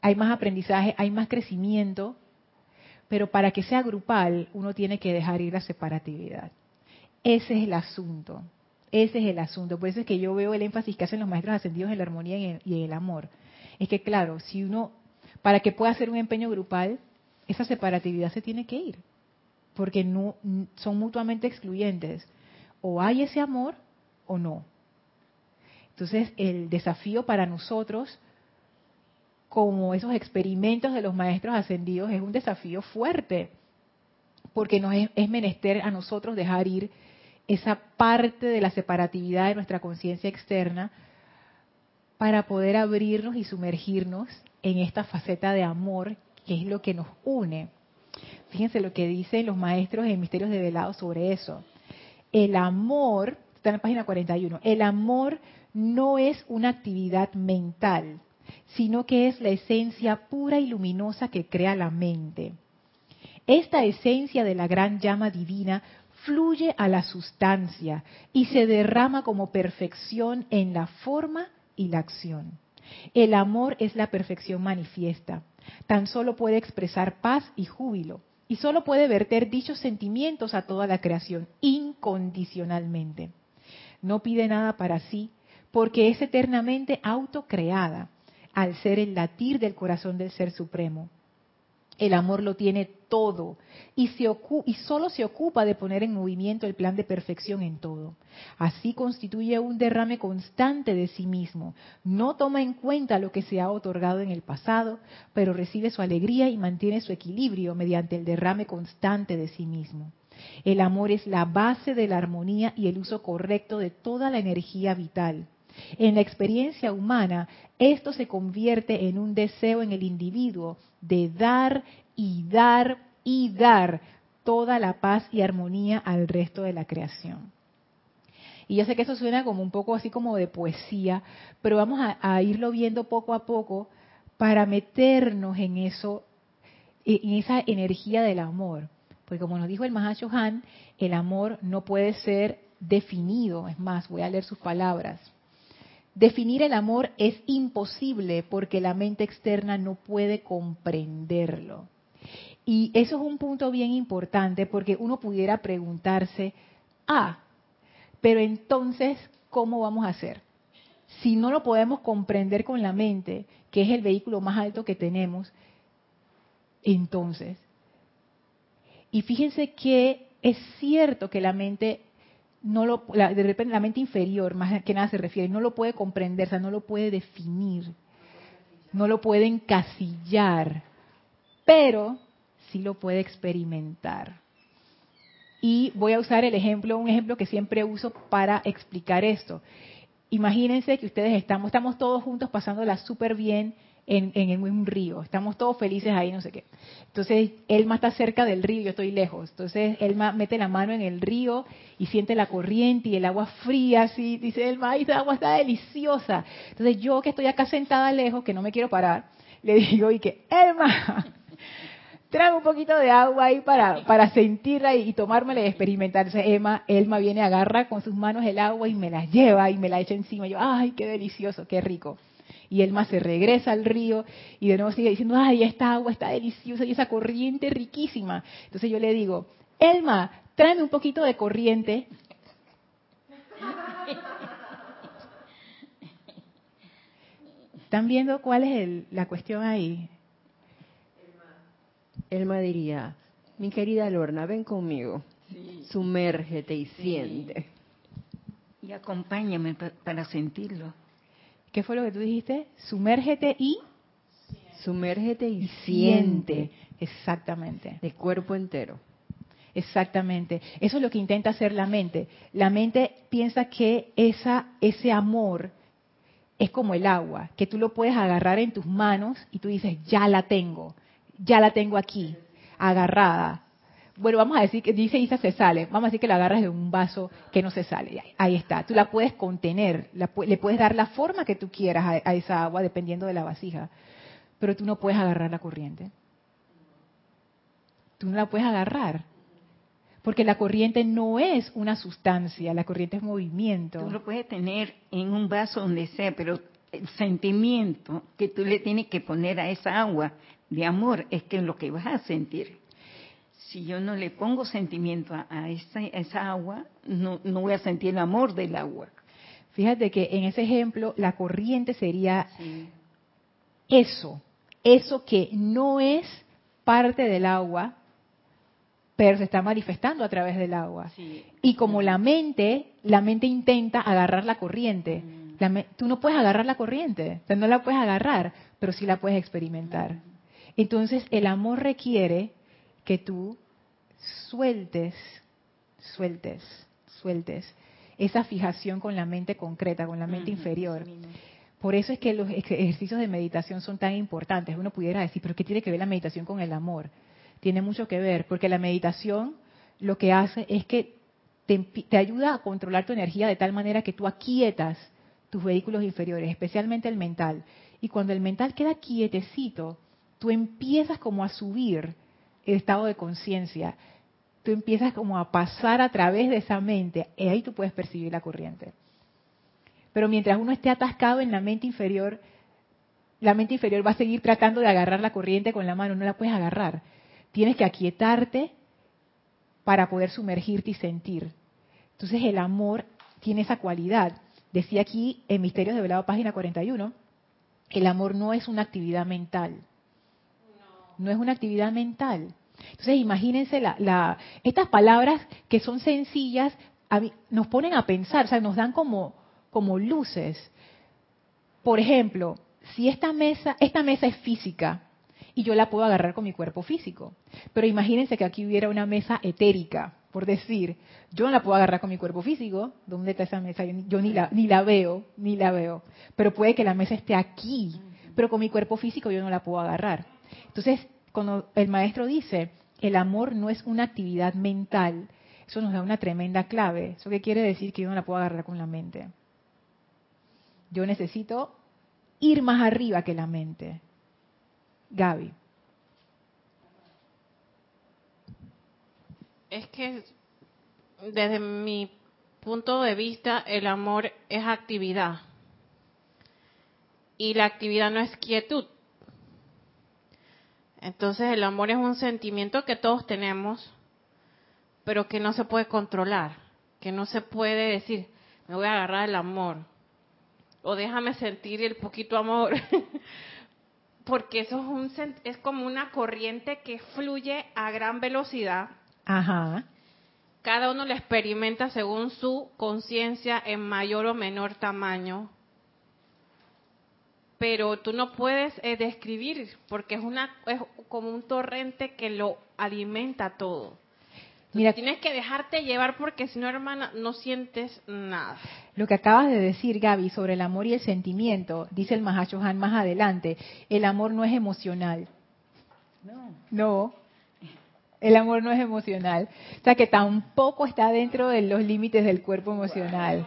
Speaker 1: hay más aprendizaje, hay más crecimiento, pero para que sea grupal uno tiene que dejar ir la separatividad. Ese es el asunto. Ese es el asunto. Por eso es que yo veo el énfasis que hacen los maestros ascendidos en la armonía y en, el amor. Es que, claro, si uno, para que pueda hacer un empeño grupal, esa separatividad se tiene que ir. Porque no, son mutuamente excluyentes. O hay ese amor o no. Entonces, el desafío para nosotros, como esos experimentos de los maestros ascendidos, es un desafío fuerte. Porque nos es menester a nosotros dejar ir esa parte de la separatividad de nuestra conciencia externa para poder abrirnos y sumergirnos en esta faceta de amor que es lo que nos une. Fíjense lo que dicen los maestros en Misterios de Velado sobre eso. El amor, está en la página 41, el amor no es una actividad mental, sino que es la esencia pura y luminosa que crea la mente. Esta esencia de la gran llama divina fluye a la sustancia y se derrama como perfección en la forma y la acción. El amor es la perfección manifiesta. Tan solo puede expresar paz y júbilo y solo puede verter dichos sentimientos a toda la creación incondicionalmente. No pide nada para sí porque es eternamente autocreada al ser el latir del corazón del Ser Supremo. El amor lo tiene todo y, se solo se ocupa de poner en movimiento el plan de perfección en todo. Así constituye un derrame constante de sí mismo. No toma en cuenta lo que se ha otorgado en el pasado, pero recibe su alegría y mantiene su equilibrio mediante el derrame constante de sí mismo. El amor es la base de la armonía y el uso correcto de toda la energía vital. En la experiencia humana, esto se convierte en un deseo en el individuo de dar y dar y dar toda la paz y armonía al resto de la creación. Y yo sé que eso suena como un poco así como de poesía, pero vamos a, irlo viendo poco a poco para meternos en eso, en esa energía del amor. Porque como nos dijo el Han, el amor no puede ser definido. Es más, voy a leer sus palabras. Definir el amor es imposible porque la mente externa no puede comprenderlo. Y eso es un punto bien importante porque uno pudiera preguntarse, ah, pero entonces, ¿cómo vamos a hacer? Si no lo podemos comprender con la mente, que es el vehículo más alto que tenemos, entonces. Y fíjense que es cierto que la mente no lo, de repente la mente inferior, más que nada se refiere, no lo puede comprender, o sea, no lo puede definir, no lo puede encasillar, pero sí lo puede experimentar. Y voy a usar el ejemplo, un ejemplo que siempre uso para explicar esto. Imagínense que ustedes estamos, estamos todos juntos pasándola súper bien en, en, un río. Estamos todos felices ahí, no sé qué. Entonces, Elma está cerca del río, yo estoy lejos. Entonces, Elma mete la mano en el río y siente la corriente y el agua fría, así. Dice Elma, ay, esta agua está deliciosa. Entonces, yo que estoy acá sentada lejos, que no me quiero parar, le digo, y que, Elma, tráeme un poquito de agua ahí para, para sentirla y, tomármela y experimentar. Entonces, Elma, viene, agarra con sus manos el agua y me la lleva y me la echa encima. yo, ay, qué delicioso, qué rico. Y Elma se regresa al río y de nuevo sigue diciendo, ay, esta agua está deliciosa y esa corriente riquísima. Entonces yo le digo, Elma, tráeme un poquito de corriente. ¿Están viendo cuál es la cuestión ahí?
Speaker 4: Elma diría, mi querida Lorna, ven conmigo, sumérgete y siente.
Speaker 3: Y acompáñame para sentirlo.
Speaker 1: ¿Qué fue lo que tú dijiste? Sumérgete y...
Speaker 4: Sumérgete y, siente.
Speaker 1: Exactamente.
Speaker 4: De cuerpo entero.
Speaker 1: Exactamente. Eso es lo que intenta hacer la mente. La mente piensa que esa, ese amor es como el agua, que tú lo puedes agarrar en tus manos y tú dices, ya la tengo, ya la tengo aquí, agarrada bueno, vamos a decir que dice Isa se sale, vamos a decir que la agarras de un vaso que no se sale, ahí está, tú la puedes contener, le puedes dar la forma que tú quieras a, esa agua dependiendo de la vasija, pero tú no puedes agarrar la corriente. Tú no la puedes agarrar, porque la corriente no es una sustancia, la corriente es movimiento.
Speaker 3: Tú lo puedes tener en un vaso donde sea, pero el sentimiento que tú le tienes que poner a esa agua de amor es que lo que vas a sentir si yo no le pongo sentimiento a, esa, agua, no, voy a sentir el amor del agua.
Speaker 1: Fíjate que en ese ejemplo la corriente sería eso, eso que no es parte del agua, pero se está manifestando a través del agua. Y como la mente, la mente intenta agarrar la corriente. Mm. tú no puedes agarrar la corriente, no la puedes agarrar, pero sí la puedes experimentar. Mm. Entonces el amor requiere que tú sueltes, sueltes, sueltes esa fijación con la mente concreta, con la mente inferior. Por eso es que los ejercicios de meditación son tan importantes. Uno pudiera decir, pero ¿qué tiene que ver la meditación con el amor? Tiene mucho que ver, porque la meditación lo que hace es que te, te ayuda a controlar tu energía de tal manera que tú aquietas tus vehículos inferiores, especialmente el mental. Y cuando el mental queda quietecito, tú empiezas como a subir el estado de conciencia, tú empiezas como a pasar a través de esa mente, y ahí tú puedes percibir la corriente. Pero mientras uno esté atascado en la mente inferior, la mente inferior va a seguir tratando de agarrar la corriente con la mano, no la puedes agarrar. Tienes que aquietarte para poder sumergirte y sentir. Entonces el amor tiene esa cualidad. Decía aquí en Misterios de Velado, página 41, el amor no es una actividad mental. No es una actividad mental. Entonces imagínense la, la, estas palabras que son sencillas nos ponen a pensar, o sea, nos dan como, como luces. Por ejemplo, si esta mesa, esta mesa es física y yo la puedo agarrar con mi cuerpo físico, pero imagínense que aquí hubiera una mesa etérica, por decir, yo no la puedo agarrar con mi cuerpo físico, ¿dónde está esa mesa? Yo, ni, la, ni la veo, ni la veo, pero puede que la mesa esté aquí, pero con mi cuerpo físico yo no la puedo agarrar. Entonces, cuando el maestro dice, el amor no es una actividad mental, eso nos da una tremenda clave. ¿Eso qué quiere decir? Que yo no la puedo agarrar con la mente. Yo necesito ir más arriba que la mente. Gaby.
Speaker 2: Es que desde mi punto de vista el amor es actividad y la actividad no es quietud. Entonces el amor es un sentimiento que todos tenemos, pero que no se puede controlar, que no se puede decir, me voy a agarrar el amor, o déjame sentir el poquito amor, porque eso es, un, es como una corriente que fluye a gran velocidad.
Speaker 1: Ajá.
Speaker 2: Cada uno lo experimenta según su conciencia en mayor o menor tamaño pero tú no puedes eh, describir porque es una es como un torrente que lo alimenta todo. Mira, tienes que dejarte llevar porque si no, hermana, no sientes nada.
Speaker 1: Lo que acabas de decir, Gaby, sobre el amor y el sentimiento, dice el Mahashohan más adelante, el amor no es emocional. No. No. El amor no es emocional. O sea que tampoco está dentro de los límites del cuerpo emocional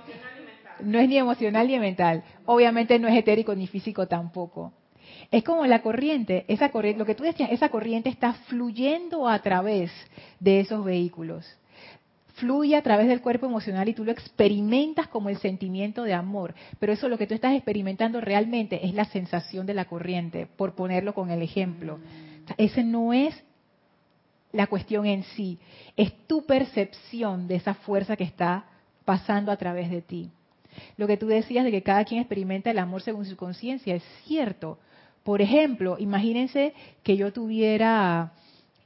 Speaker 1: no es ni emocional ni mental. Obviamente no es etérico ni físico tampoco. Es como la corriente, esa corriente, lo que tú decías, esa corriente está fluyendo a través de esos vehículos. Fluye a través del cuerpo emocional y tú lo experimentas como el sentimiento de amor. Pero eso lo que tú estás experimentando realmente es la sensación de la corriente, por ponerlo con el ejemplo. ese no es la cuestión en sí, es tu percepción de esa fuerza que está pasando a través de ti. Lo que tú decías de que cada quien experimenta el amor según su conciencia es cierto. Por ejemplo, imagínense que yo tuviera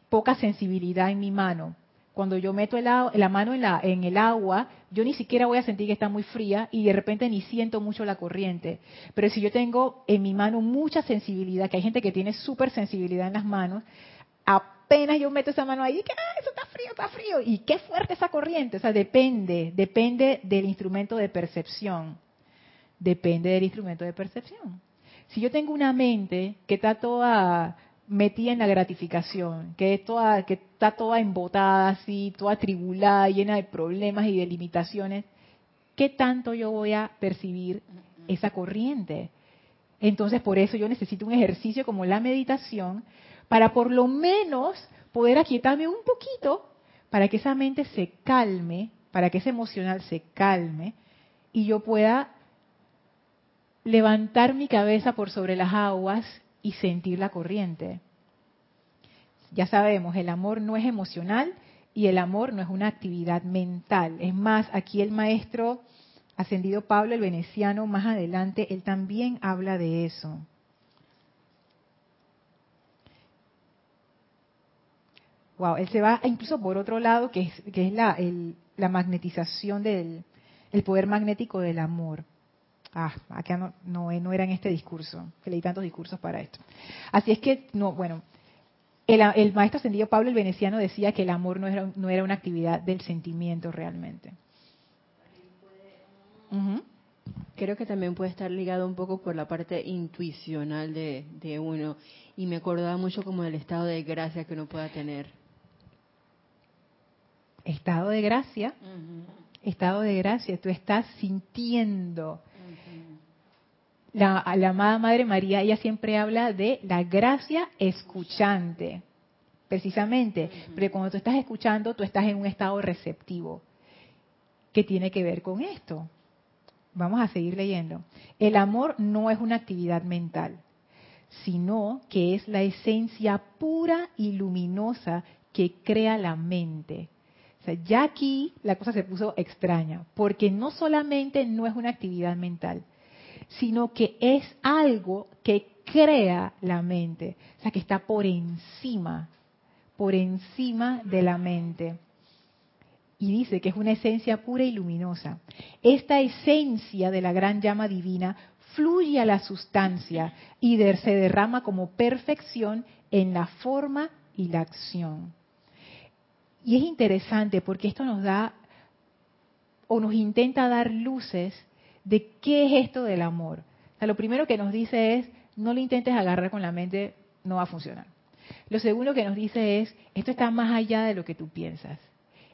Speaker 1: poca sensibilidad en mi mano. Cuando yo meto la mano en, la, en el agua, yo ni siquiera voy a sentir que está muy fría y de repente ni siento mucho la corriente. Pero si yo tengo en mi mano mucha sensibilidad, que hay gente que tiene súper sensibilidad en las manos, apenas yo meto esa mano ahí, que ah, eso frío, está frío. Y qué fuerte esa corriente. O sea, depende, depende del instrumento de percepción. Depende del instrumento de percepción. Si yo tengo una mente que está toda metida en la gratificación, que, toda, que está toda embotada así, toda atribulada, llena de problemas y de limitaciones, ¿qué tanto yo voy a percibir esa corriente? Entonces, por eso yo necesito un ejercicio como la meditación para por lo menos poder aquietarme un poquito para que esa mente se calme, para que ese emocional se calme y yo pueda levantar mi cabeza por sobre las aguas y sentir la corriente. Ya sabemos, el amor no es emocional y el amor no es una actividad mental. Es más, aquí el maestro ascendido Pablo el Veneciano, más adelante, él también habla de eso. Wow, él se va incluso por otro lado, que es, que es la, la magnetización del el poder magnético del amor. Ah, acá no, no, no era en este discurso, que leí tantos discursos para esto. Así es que, no, bueno, el, el maestro ascendido Pablo el Veneciano decía que el amor no era, no era una actividad del sentimiento realmente.
Speaker 4: Creo que también puede estar ligado un poco por la parte intuicional de uno. Y me acordaba mucho como del estado de gracia que uno pueda tener
Speaker 1: estado de gracia, estado de gracia, tú estás sintiendo. la, amada Madre María, ella siempre habla de la gracia escuchante, precisamente, porque cuando tú estás escuchando, tú estás en un estado receptivo, que tiene que ver con esto. Vamos a seguir leyendo. El amor no es una actividad mental, sino que es la esencia pura y luminosa que crea la mente, ya aquí la cosa se puso extraña, porque no solamente no es una actividad mental, sino que es algo que crea la mente, o sea, que está por encima, por encima de la mente. Y dice que es una esencia pura y luminosa. Esta esencia de la gran llama divina fluye a la sustancia y se derrama como perfección en la forma y la acción. Y es interesante porque esto nos da o nos intenta dar luces de qué es esto del amor. Lo primero que nos dice es, no lo intentes agarrar con la mente, no va a funcionar. Lo segundo que nos dice es, esto está más allá de lo que tú piensas.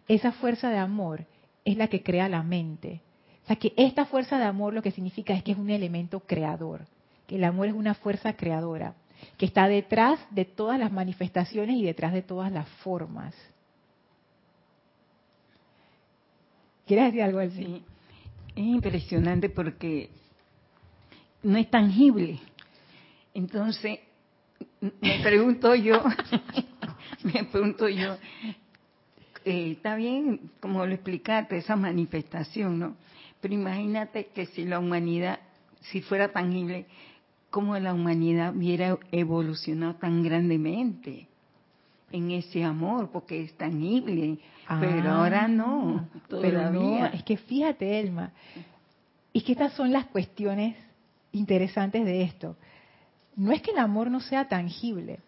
Speaker 1: Esa fuerza de amor es la que crea la mente. O sea, que esta fuerza de amor lo que significa es que es un elemento creador, que el amor es una fuerza creadora, que está detrás de todas las manifestaciones y detrás de todas las formas. ¿Quieres algo así?
Speaker 3: Sí. Es impresionante porque no es tangible. Entonces, me pregunto yo, me pregunto yo, eh, está bien, como lo explicaste, esa manifestación, ¿no? Pero imagínate que si la humanidad, si fuera tangible, como la humanidad hubiera evolucionado tan grandemente en ese amor, porque es tangible, pero ah, ahora no,
Speaker 1: Pero no, es que fíjate, Elma, es que estas son las cuestiones interesantes de esto. No es que el amor no sea tangible.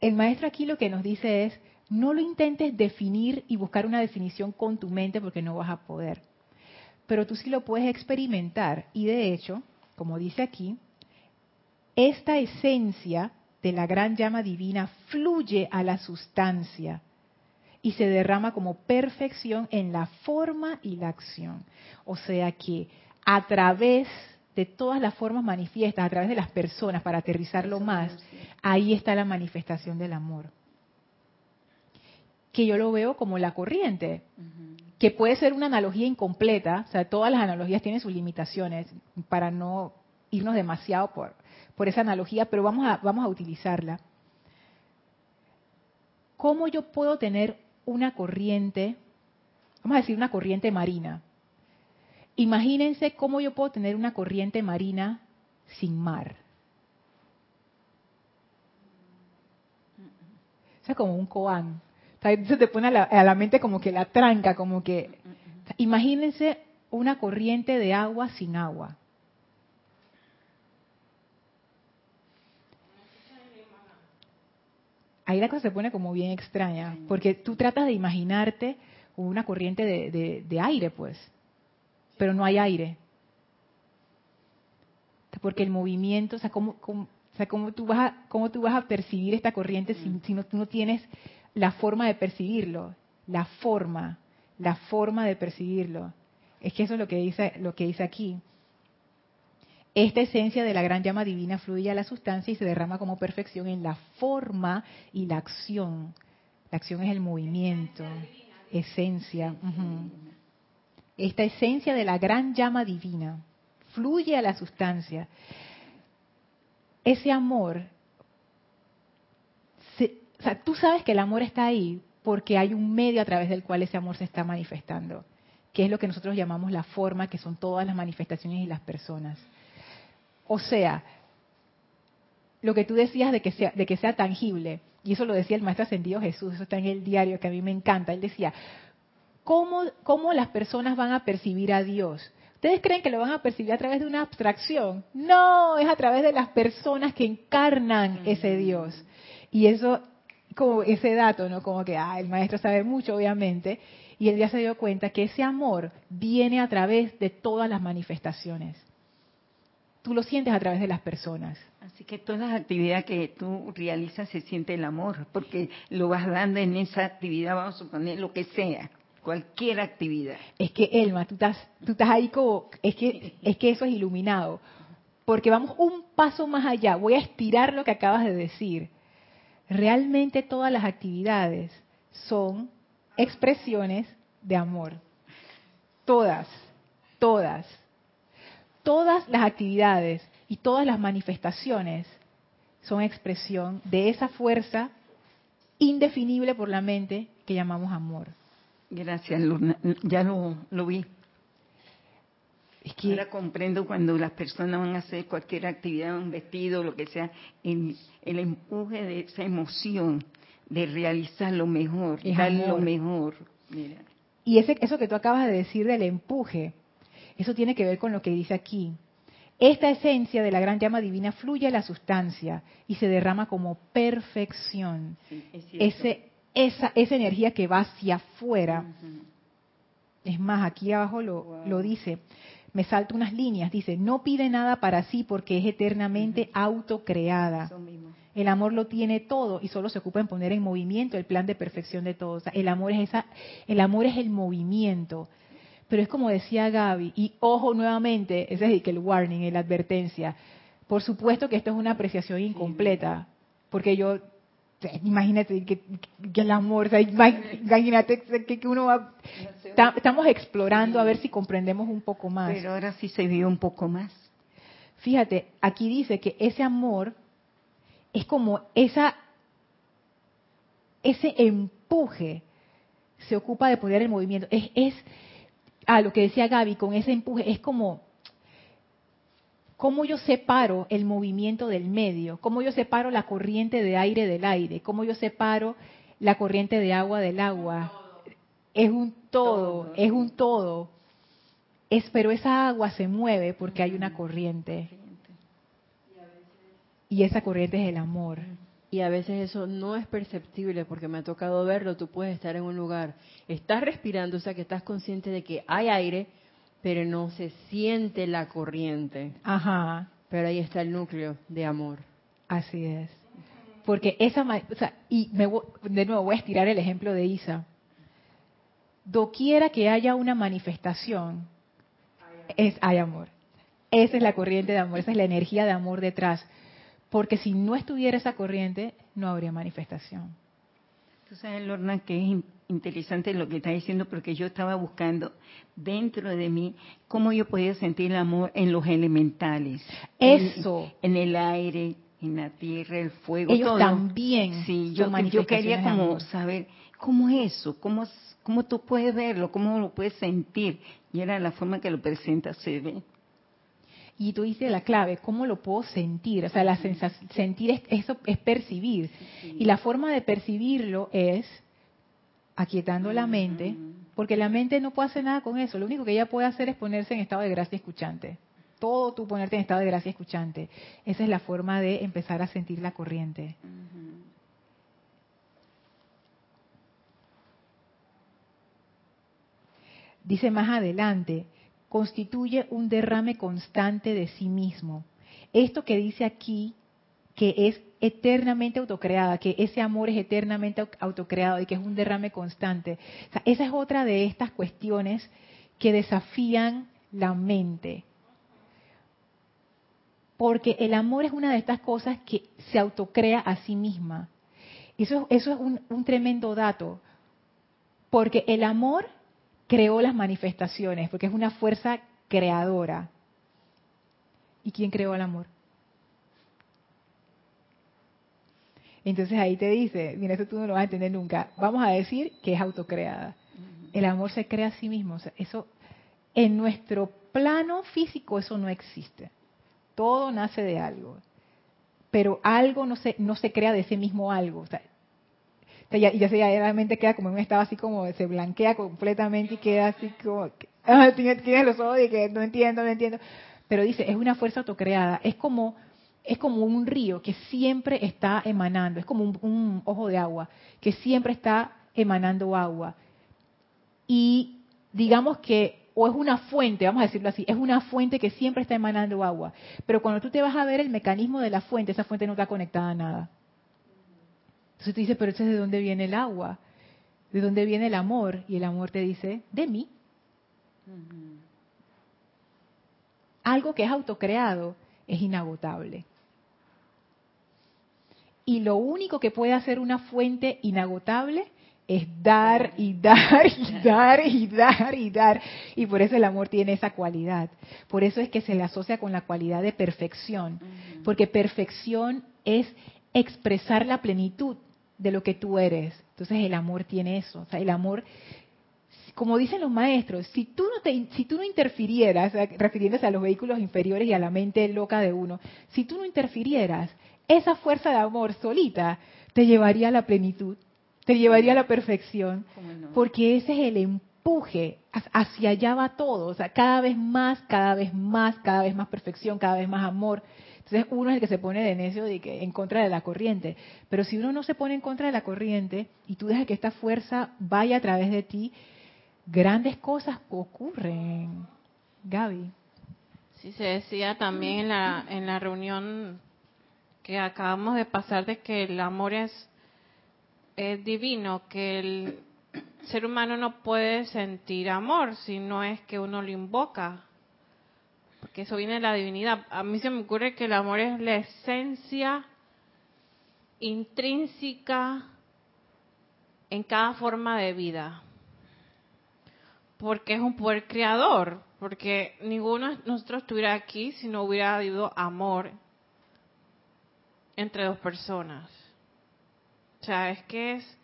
Speaker 1: El maestro aquí lo que nos dice es, no lo intentes definir y buscar una definición con tu mente porque no vas a poder. Pero tú sí lo puedes experimentar y de hecho, como dice aquí, esta esencia de la gran llama divina fluye a la sustancia y se derrama como perfección en la forma y la acción. O sea que a través de todas las formas manifiestas, a través de las personas, para aterrizarlo más, ahí está la manifestación del amor. Que yo lo veo como la corriente, que puede ser una analogía incompleta, o sea, todas las analogías tienen sus limitaciones, para no irnos demasiado por, por esa analogía, pero vamos a, vamos a utilizarla. ¿Cómo yo puedo tener una corriente, vamos a decir una corriente marina? Imagínense cómo yo puedo tener una corriente marina sin mar. O sea, como un koan. Eso te pone a la, a la, mente como que la tranca, como que... Imagínense una corriente de agua sin agua. Ahí la cosa se pone como bien extraña, porque tú tratas de imaginarte una corriente de, de aire, pues pero no hay aire. Porque el movimiento, o sea, ¿cómo, tú, vas a, cómo tú vas a percibir esta corriente si, si no, tú no tienes la forma de percibirlo? La forma, la forma de percibirlo. Es que eso es lo que dice, lo que dice aquí. Esta esencia de la gran llama divina fluye a la sustancia y se derrama como perfección en la forma y la acción. La acción es el movimiento, esencia esta esencia de la gran llama divina, fluye a la sustancia. Ese amor, o sea, tú sabes que el amor está ahí porque hay un medio a través del cual ese amor se está manifestando, que es lo que nosotros llamamos la forma, que son todas las manifestaciones y las personas. O sea, lo que tú decías de que sea, de que sea tangible, y eso lo decía el Maestro Ascendido Jesús, eso está en el diario que a mí me encanta, él decía, ¿cómo, las personas van a percibir a Dios? ¿Ustedes creen que lo van a percibir a través de una abstracción? No, es a través de las personas que encarnan ese Dios. Y eso, como ese dato, ¿no? Como que, ah, el maestro sabe mucho, obviamente, y él ya se dio cuenta que ese amor viene a través de todas las manifestaciones. Tú lo sientes a través de las personas.
Speaker 3: Así que todas las actividades que tú realizas se siente el amor, porque lo vas dando en esa actividad, vamos a suponer, lo que sea cualquier actividad.
Speaker 1: Es que Elma, tú estás, tú estás ahí como, es que, es que eso es iluminado. Porque vamos un paso más allá. Voy a estirar lo que acabas de decir. Realmente todas las actividades son expresiones de amor. Todas, todas. Todas las actividades y todas las manifestaciones son expresión de esa fuerza indefinible por la mente que llamamos amor.
Speaker 3: Gracias, Luna. Ya lo, vi.
Speaker 1: Es Que,
Speaker 3: Ahora comprendo cuando las personas van a hacer cualquier actividad, un vestido, lo que sea, el, el empuje de esa emoción de realizar lo mejor,
Speaker 1: Es
Speaker 3: dar lo mejor. Mira.
Speaker 1: y ese, eso que tú acabas de decir del empuje, eso tiene que ver con lo que dice aquí. Esta esencia de la gran llama divina fluye a la sustancia y se derrama como perfección.
Speaker 3: Sí, es cierto.
Speaker 1: Ese, esa, esa energía que va hacia afuera. Es más, aquí abajo lo,
Speaker 3: Wow.
Speaker 1: lo dice. Me salto unas líneas. Dice, no pide nada para sí porque es eternamente autocreada.
Speaker 3: Eso mismo.
Speaker 1: El amor lo tiene todo y solo se ocupa en poner en movimiento el plan de perfección de todo. O sea, el amor es esa, el amor es el movimiento. Pero es como decía Gaby, y ojo nuevamente, ese es el que el warning, la advertencia. Por supuesto que esto es una apreciación incompleta, porque yo, imagínate que, que el amor, o sea, ima- imagínate que, que uno va, ta- estamos explorando a ver si comprendemos un poco más.
Speaker 3: Pero ahora sí se vio un poco más.
Speaker 1: Fíjate, aquí dice que ese amor es como esa ese empuje se ocupa de poner el movimiento. Es, es a lo que decía Gaby, con ese empuje, es como cómo yo separo el movimiento del medio, cómo yo separo la corriente de aire del aire, cómo yo separo la corriente de agua del agua. Es un todo,
Speaker 3: Todo.
Speaker 1: es un todo. Es, pero esa agua se mueve porque hay una corriente. Y esa corriente es el amor.
Speaker 4: Y a veces eso no es perceptible porque me ha tocado verlo. Tú puedes estar en un lugar, estás respirando, o sea que estás consciente de que hay aire, pero no se siente la corriente.
Speaker 1: Ajá,
Speaker 4: Pero ahí está el núcleo de amor.
Speaker 1: así es. Porque esa, o sea, y me de nuevo voy a estirar el ejemplo de Isa. Doquiera que haya una manifestación, es hay amor. Esa es la corriente de amor, esa es la energía de amor detrás. Porque si no estuviera esa corriente, no habría manifestación.
Speaker 3: Tú sabes, Lorna, que es in- interesante lo que está diciendo porque yo estaba buscando dentro de mí cómo yo podía sentir el amor en los elementales.
Speaker 1: Eso.
Speaker 3: En, en el aire, en la tierra, el fuego,
Speaker 1: Ellos
Speaker 3: todo.
Speaker 1: también
Speaker 3: Sí, yo, yo quería como saber cómo es eso, cómo, cómo tú puedes verlo, cómo lo puedes sentir. Y era la forma que lo presenta, se ve.
Speaker 1: Y tú dices la clave, ¿cómo lo puedo sentir? O sea, la sensación, sentir es, eso es percibir. Y la forma de percibirlo es aquietando la mente, porque la mente no puede hacer nada con eso. Lo único que ella puede hacer es ponerse en estado de gracia escuchante. Todo tú ponerte en estado de gracia escuchante. Esa es la forma de empezar a sentir la corriente. Dice más adelante, constituye un derrame constante de sí mismo. Esto que dice aquí, que es eternamente autocreada, que ese amor es eternamente au- autocreado y que es un derrame constante. Esa es otra de estas cuestiones que desafían la mente. Porque el amor es una de estas cosas que se autocrea a sí misma. Eso, es un tremendo dato. Porque el amor creó las manifestaciones, porque es una fuerza creadora. ¿Y quién creó el amor? Entonces ahí te dice, mira, eso tú no lo vas a entender nunca. Vamos a decir que es autocreada. El amor se crea a sí mismo. O sea, eso, en nuestro plano físico, eso no existe. Todo nace de algo. Pero algo no se, no se crea de ese mismo algo. O sea, sea, ya, ya, ya realmente queda como en un estado así como se blanquea completamente y queda así como ah, tiene, tiene los ojos y que no entiendo, no entiendo. Pero dice, es una fuerza autocreada, es como es como un río que siempre está emanando, es como un, un ojo de agua que siempre está emanando agua. Y digamos que, o es una fuente, vamos a decirlo así, es una fuente que siempre está emanando agua. Pero cuando tú te vas a ver el mecanismo de la fuente, esa fuente no está conectada a nada. Entonces tú dices, pero ¿eso es de dónde viene el agua? ¿De dónde viene el amor? Y el amor te dice, de mí. Algo que es autocreado es inagotable. Y lo único que puede hacer una fuente inagotable es dar y dar y dar y dar y dar. Y por eso el amor tiene esa cualidad. Por eso es que se le asocia con la cualidad de perfección. Porque perfección es expresar la plenitud de lo que tú eres. Entonces el amor tiene eso. O sea, el amor como dicen los maestros, si tú no, te, si tú no interfirieras, refiriéndose a los vehículos inferiores y a la mente loca de uno, si tú no interfirieras, esa fuerza de amor solita te llevaría a la plenitud, te llevaría a la perfección, porque ese es el empuje, hacia allá va todo, o sea, cada vez más, cada vez más, cada vez más perfección, cada vez más amor. Entonces uno es el que se pone de necio de que en contra de la corriente, pero si uno no se pone en contra de la corriente y tú dejas que esta fuerza vaya a través de ti, grandes cosas ocurren. Gaby.
Speaker 2: Sí, se decía también en la, en la reunión que acabamos de pasar de que el amor es, es divino, que el ser humano no puede sentir amor si no es que uno lo invoca, porque eso viene de la divinidad. A mí se me ocurre que el amor es la esencia intrínseca en cada forma de vida, porque es un poder creador, porque ninguno de nosotros estuviera aquí si no hubiera habido amor entre dos personas. O sea, es que es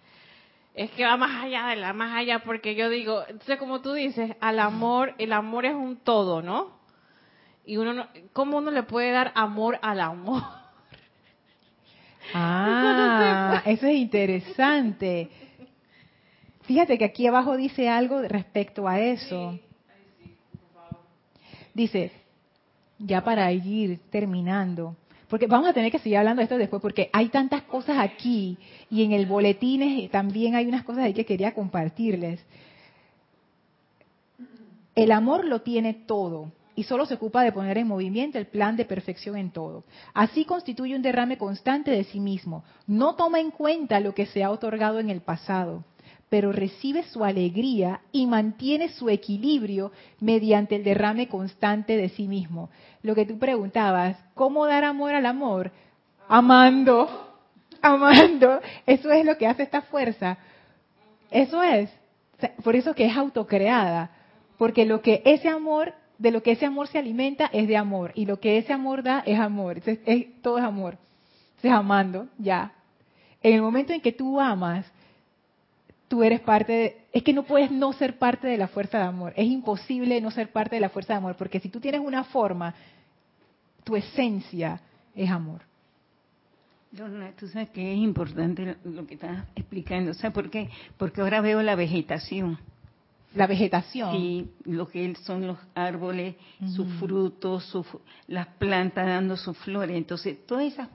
Speaker 2: es que va más allá de la más allá porque yo digo, entonces como tú dices, al amor, el amor es un todo, ¿no? Y uno no, ¿cómo uno le puede dar amor al amor?
Speaker 1: Ah, eso es interesante. Fíjate que aquí abajo dice algo respecto a eso. Dice, ya para ir terminando, porque vamos a tener que seguir hablando de esto después, porque hay tantas cosas aquí y en el boletín también hay unas cosas ahí que quería compartirles. El amor lo tiene todo y solo se ocupa de poner en movimiento el plan de perfección en todo. Así constituye un derrame constante de sí mismo. No toma en cuenta lo que se ha otorgado en el pasado pero recibe su alegría y mantiene su equilibrio mediante el derrame constante de sí mismo. Lo que tú preguntabas, ¿cómo dar amor al amor? Amando, amando. Eso es lo que hace esta fuerza. Eso es. Por eso que es autocreada. Porque lo que ese amor, de lo que ese amor se alimenta es de amor. Y lo que ese amor da es amor. es, todo es amor. Entonces, amando, ya. En el momento en que tú amas, tú eres parte de, es que no puedes no ser parte de la fuerza de amor. Es imposible no ser parte de la fuerza de amor, porque si tú tienes una forma, tu esencia es amor.
Speaker 3: Donna, tú sabes que es importante lo que estás explicando. ¿Sabes por qué? Porque ahora veo la vegetación.
Speaker 1: La vegetación.
Speaker 3: Sí, lo que son los árboles, sus frutos, las plantas dando sus flores. Entonces, toda esa,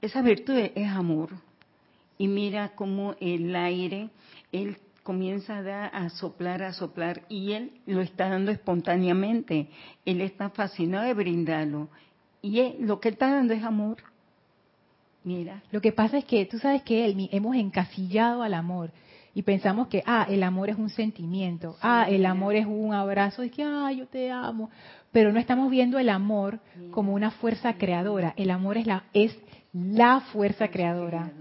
Speaker 3: esa virtud es amor. Y mira cómo el aire, él comienza a, dar, a soplar, a soplar, y él lo está dando espontáneamente. Él está fascinado de brindarlo. Y lo que él está dando es amor. Mira.
Speaker 1: Lo que pasa es que tú sabes que él, hemos encasillado al amor y pensamos que, ah, el amor es un sentimiento, ah, el amor es un abrazo, es que, ah, yo te amo. Pero no estamos viendo el amor como una fuerza creadora. El amor es la, es la fuerza creadora.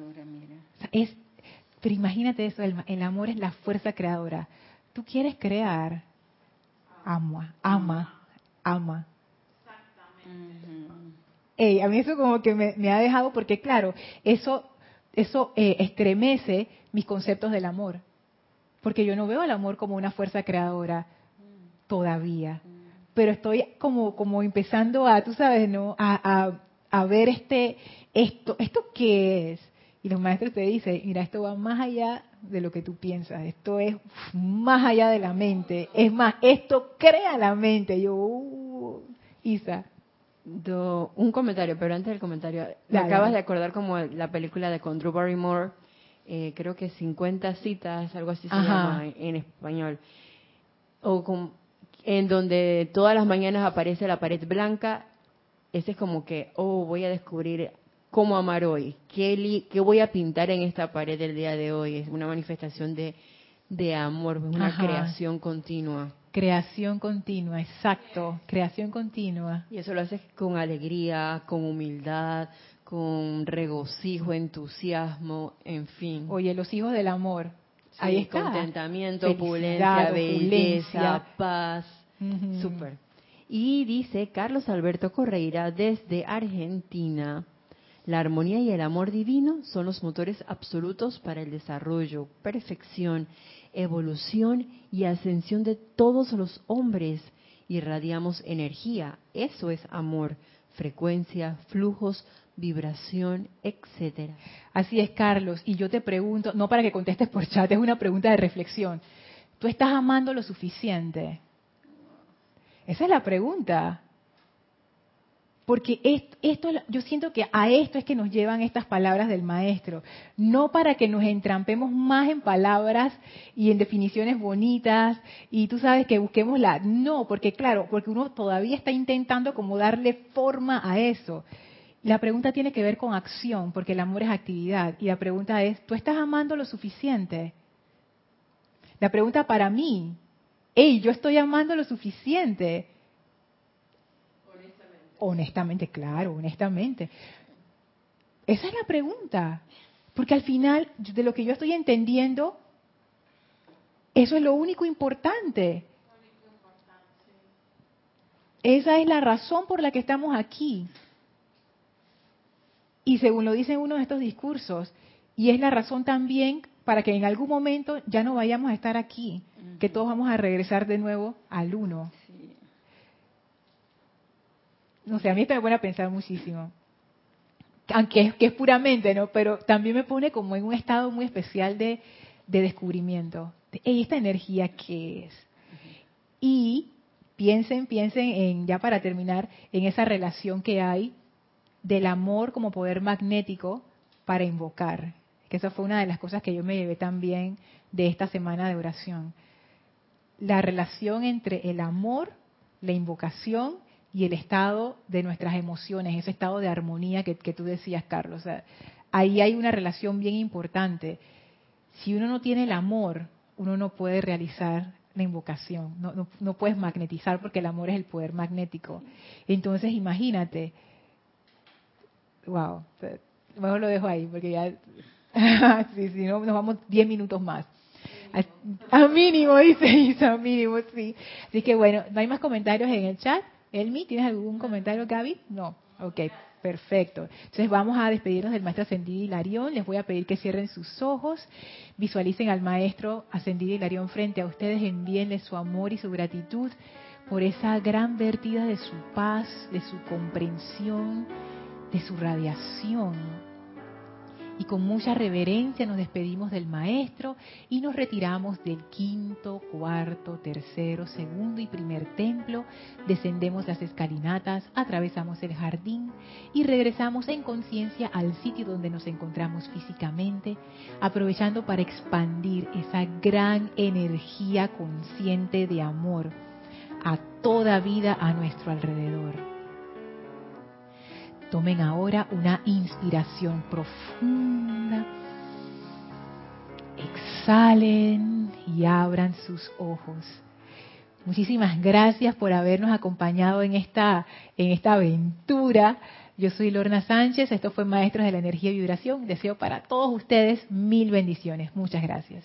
Speaker 1: es pero imagínate eso, el, amor es la fuerza creadora. Tú quieres crear, ama, ama, ama. Exactamente. a mí eso como que me, ha dejado, porque claro, eso, eso eh, estremece mis conceptos del amor. Porque yo no veo el amor como una fuerza creadora todavía. Pero estoy como, como empezando a, tú sabes, ¿no? A, a, a ver este, esto, ¿esto qué es? Y los maestros te dicen, mira, esto va más allá de lo que tú piensas, esto es más allá de la mente, es más, esto crea la mente. Yo, uh, Isa.
Speaker 4: un comentario, pero antes del comentario, me acabas de acordar como la película de con Drew Barrymore, eh, creo que 50 citas, algo así se llama en español, o con, en donde todas las mañanas aparece la pared blanca, ese es como que, oh, voy a descubrir cómo amar hoy, ¿Qué, qué voy a pintar en esta pared del día de hoy. Es una manifestación de, de amor, una creación continua.
Speaker 1: Creación continua, exacto, creación continua.
Speaker 4: Y eso lo haces con alegría, con humildad, con regocijo, entusiasmo, en fin.
Speaker 1: Oye, los hijos del amor. Ahí está.
Speaker 4: Contentamiento, opulencia, belleza, paz. Súper. Y dice Carlos Alberto Correira desde Argentina. La armonía y el amor divino son los motores absolutos para el desarrollo, perfección evolución y ascensión de todos los hombres. Irradiamos energía, eso es amor, frecuencia, flujos, vibración, etcétera.
Speaker 1: Así es, Carlos. Y yo te pregunto, no para que contestes por chat, es una pregunta de reflexión. ¿Tú estás amando lo suficiente? Esa es la pregunta. Porque esto, yo siento que a esto es que nos llevan estas palabras del maestro, no para que nos entrampemos más en palabras y en definiciones bonitas y tú sabes que busquemos la, no, porque claro, porque uno todavía está intentando como darle forma a eso. La pregunta tiene que ver con acción, porque el amor es actividad y la pregunta es, ¿tú estás amando lo suficiente? La pregunta para mí, hey, yo estoy amando lo suficiente Honestamente, claro, honestamente. Esa es la pregunta. Porque al final, de lo que yo estoy entendiendo, eso es lo único importante. Esa es la razón por la que estamos aquí. Y según lo dice uno de estos discursos, y es la razón también para que en algún momento ya no vayamos a estar aquí, que todos vamos a regresar de nuevo al uno no sé, a mí esto me pone a pensar muchísimo. Aunque es, que es puramente, ¿no? Pero también me pone como en un estado muy especial de, descubrimiento. ¿Y esta energía qué es? Y piensen, piensen en, ya para terminar, en esa relación que hay del amor como poder magnético para invocar. Que esa fue una de las cosas que yo me llevé también de esta semana de oración. La relación entre el amor, la invocación y el estado de nuestras emociones, ese estado de armonía que, tú decías, Carlos. ahí hay una relación bien importante. Si uno no tiene el amor, uno no puede realizar la invocación, no, no, puedes magnetizar porque el amor es el poder magnético. Entonces, imagínate, wow, mejor lo dejo ahí porque ya, si sí, no, nos vamos 10 minutos más. A, mínimo, dice Isa, mínimo, sí. Así que bueno, no hay más comentarios en el chat. Elmi, ¿tienes algún comentario, Gaby? No. Ok, perfecto. Entonces vamos a despedirnos del maestro ascendido Hilarión. Les voy a pedir que cierren sus ojos, visualicen al maestro ascendido Hilarión frente a ustedes, envíenle su amor y su gratitud por esa gran vertida de su paz, de su comprensión, de su radiación y con mucha reverencia nos despedimos del maestro y nos retiramos del quinto, cuarto, tercero, segundo y primer templo, descendemos las escalinatas, atravesamos el jardín y regresamos en conciencia al sitio donde nos encontramos físicamente, aprovechando para expandir esa gran energía consciente de amor a toda vida a nuestro alrededor. Tomen ahora una inspiración profunda. Exhalen y abran sus ojos. Muchísimas gracias por habernos acompañado en esta, en esta aventura. Yo soy Lorna Sánchez, esto fue Maestros de la Energía y Vibración. Deseo para todos ustedes mil bendiciones. Muchas gracias.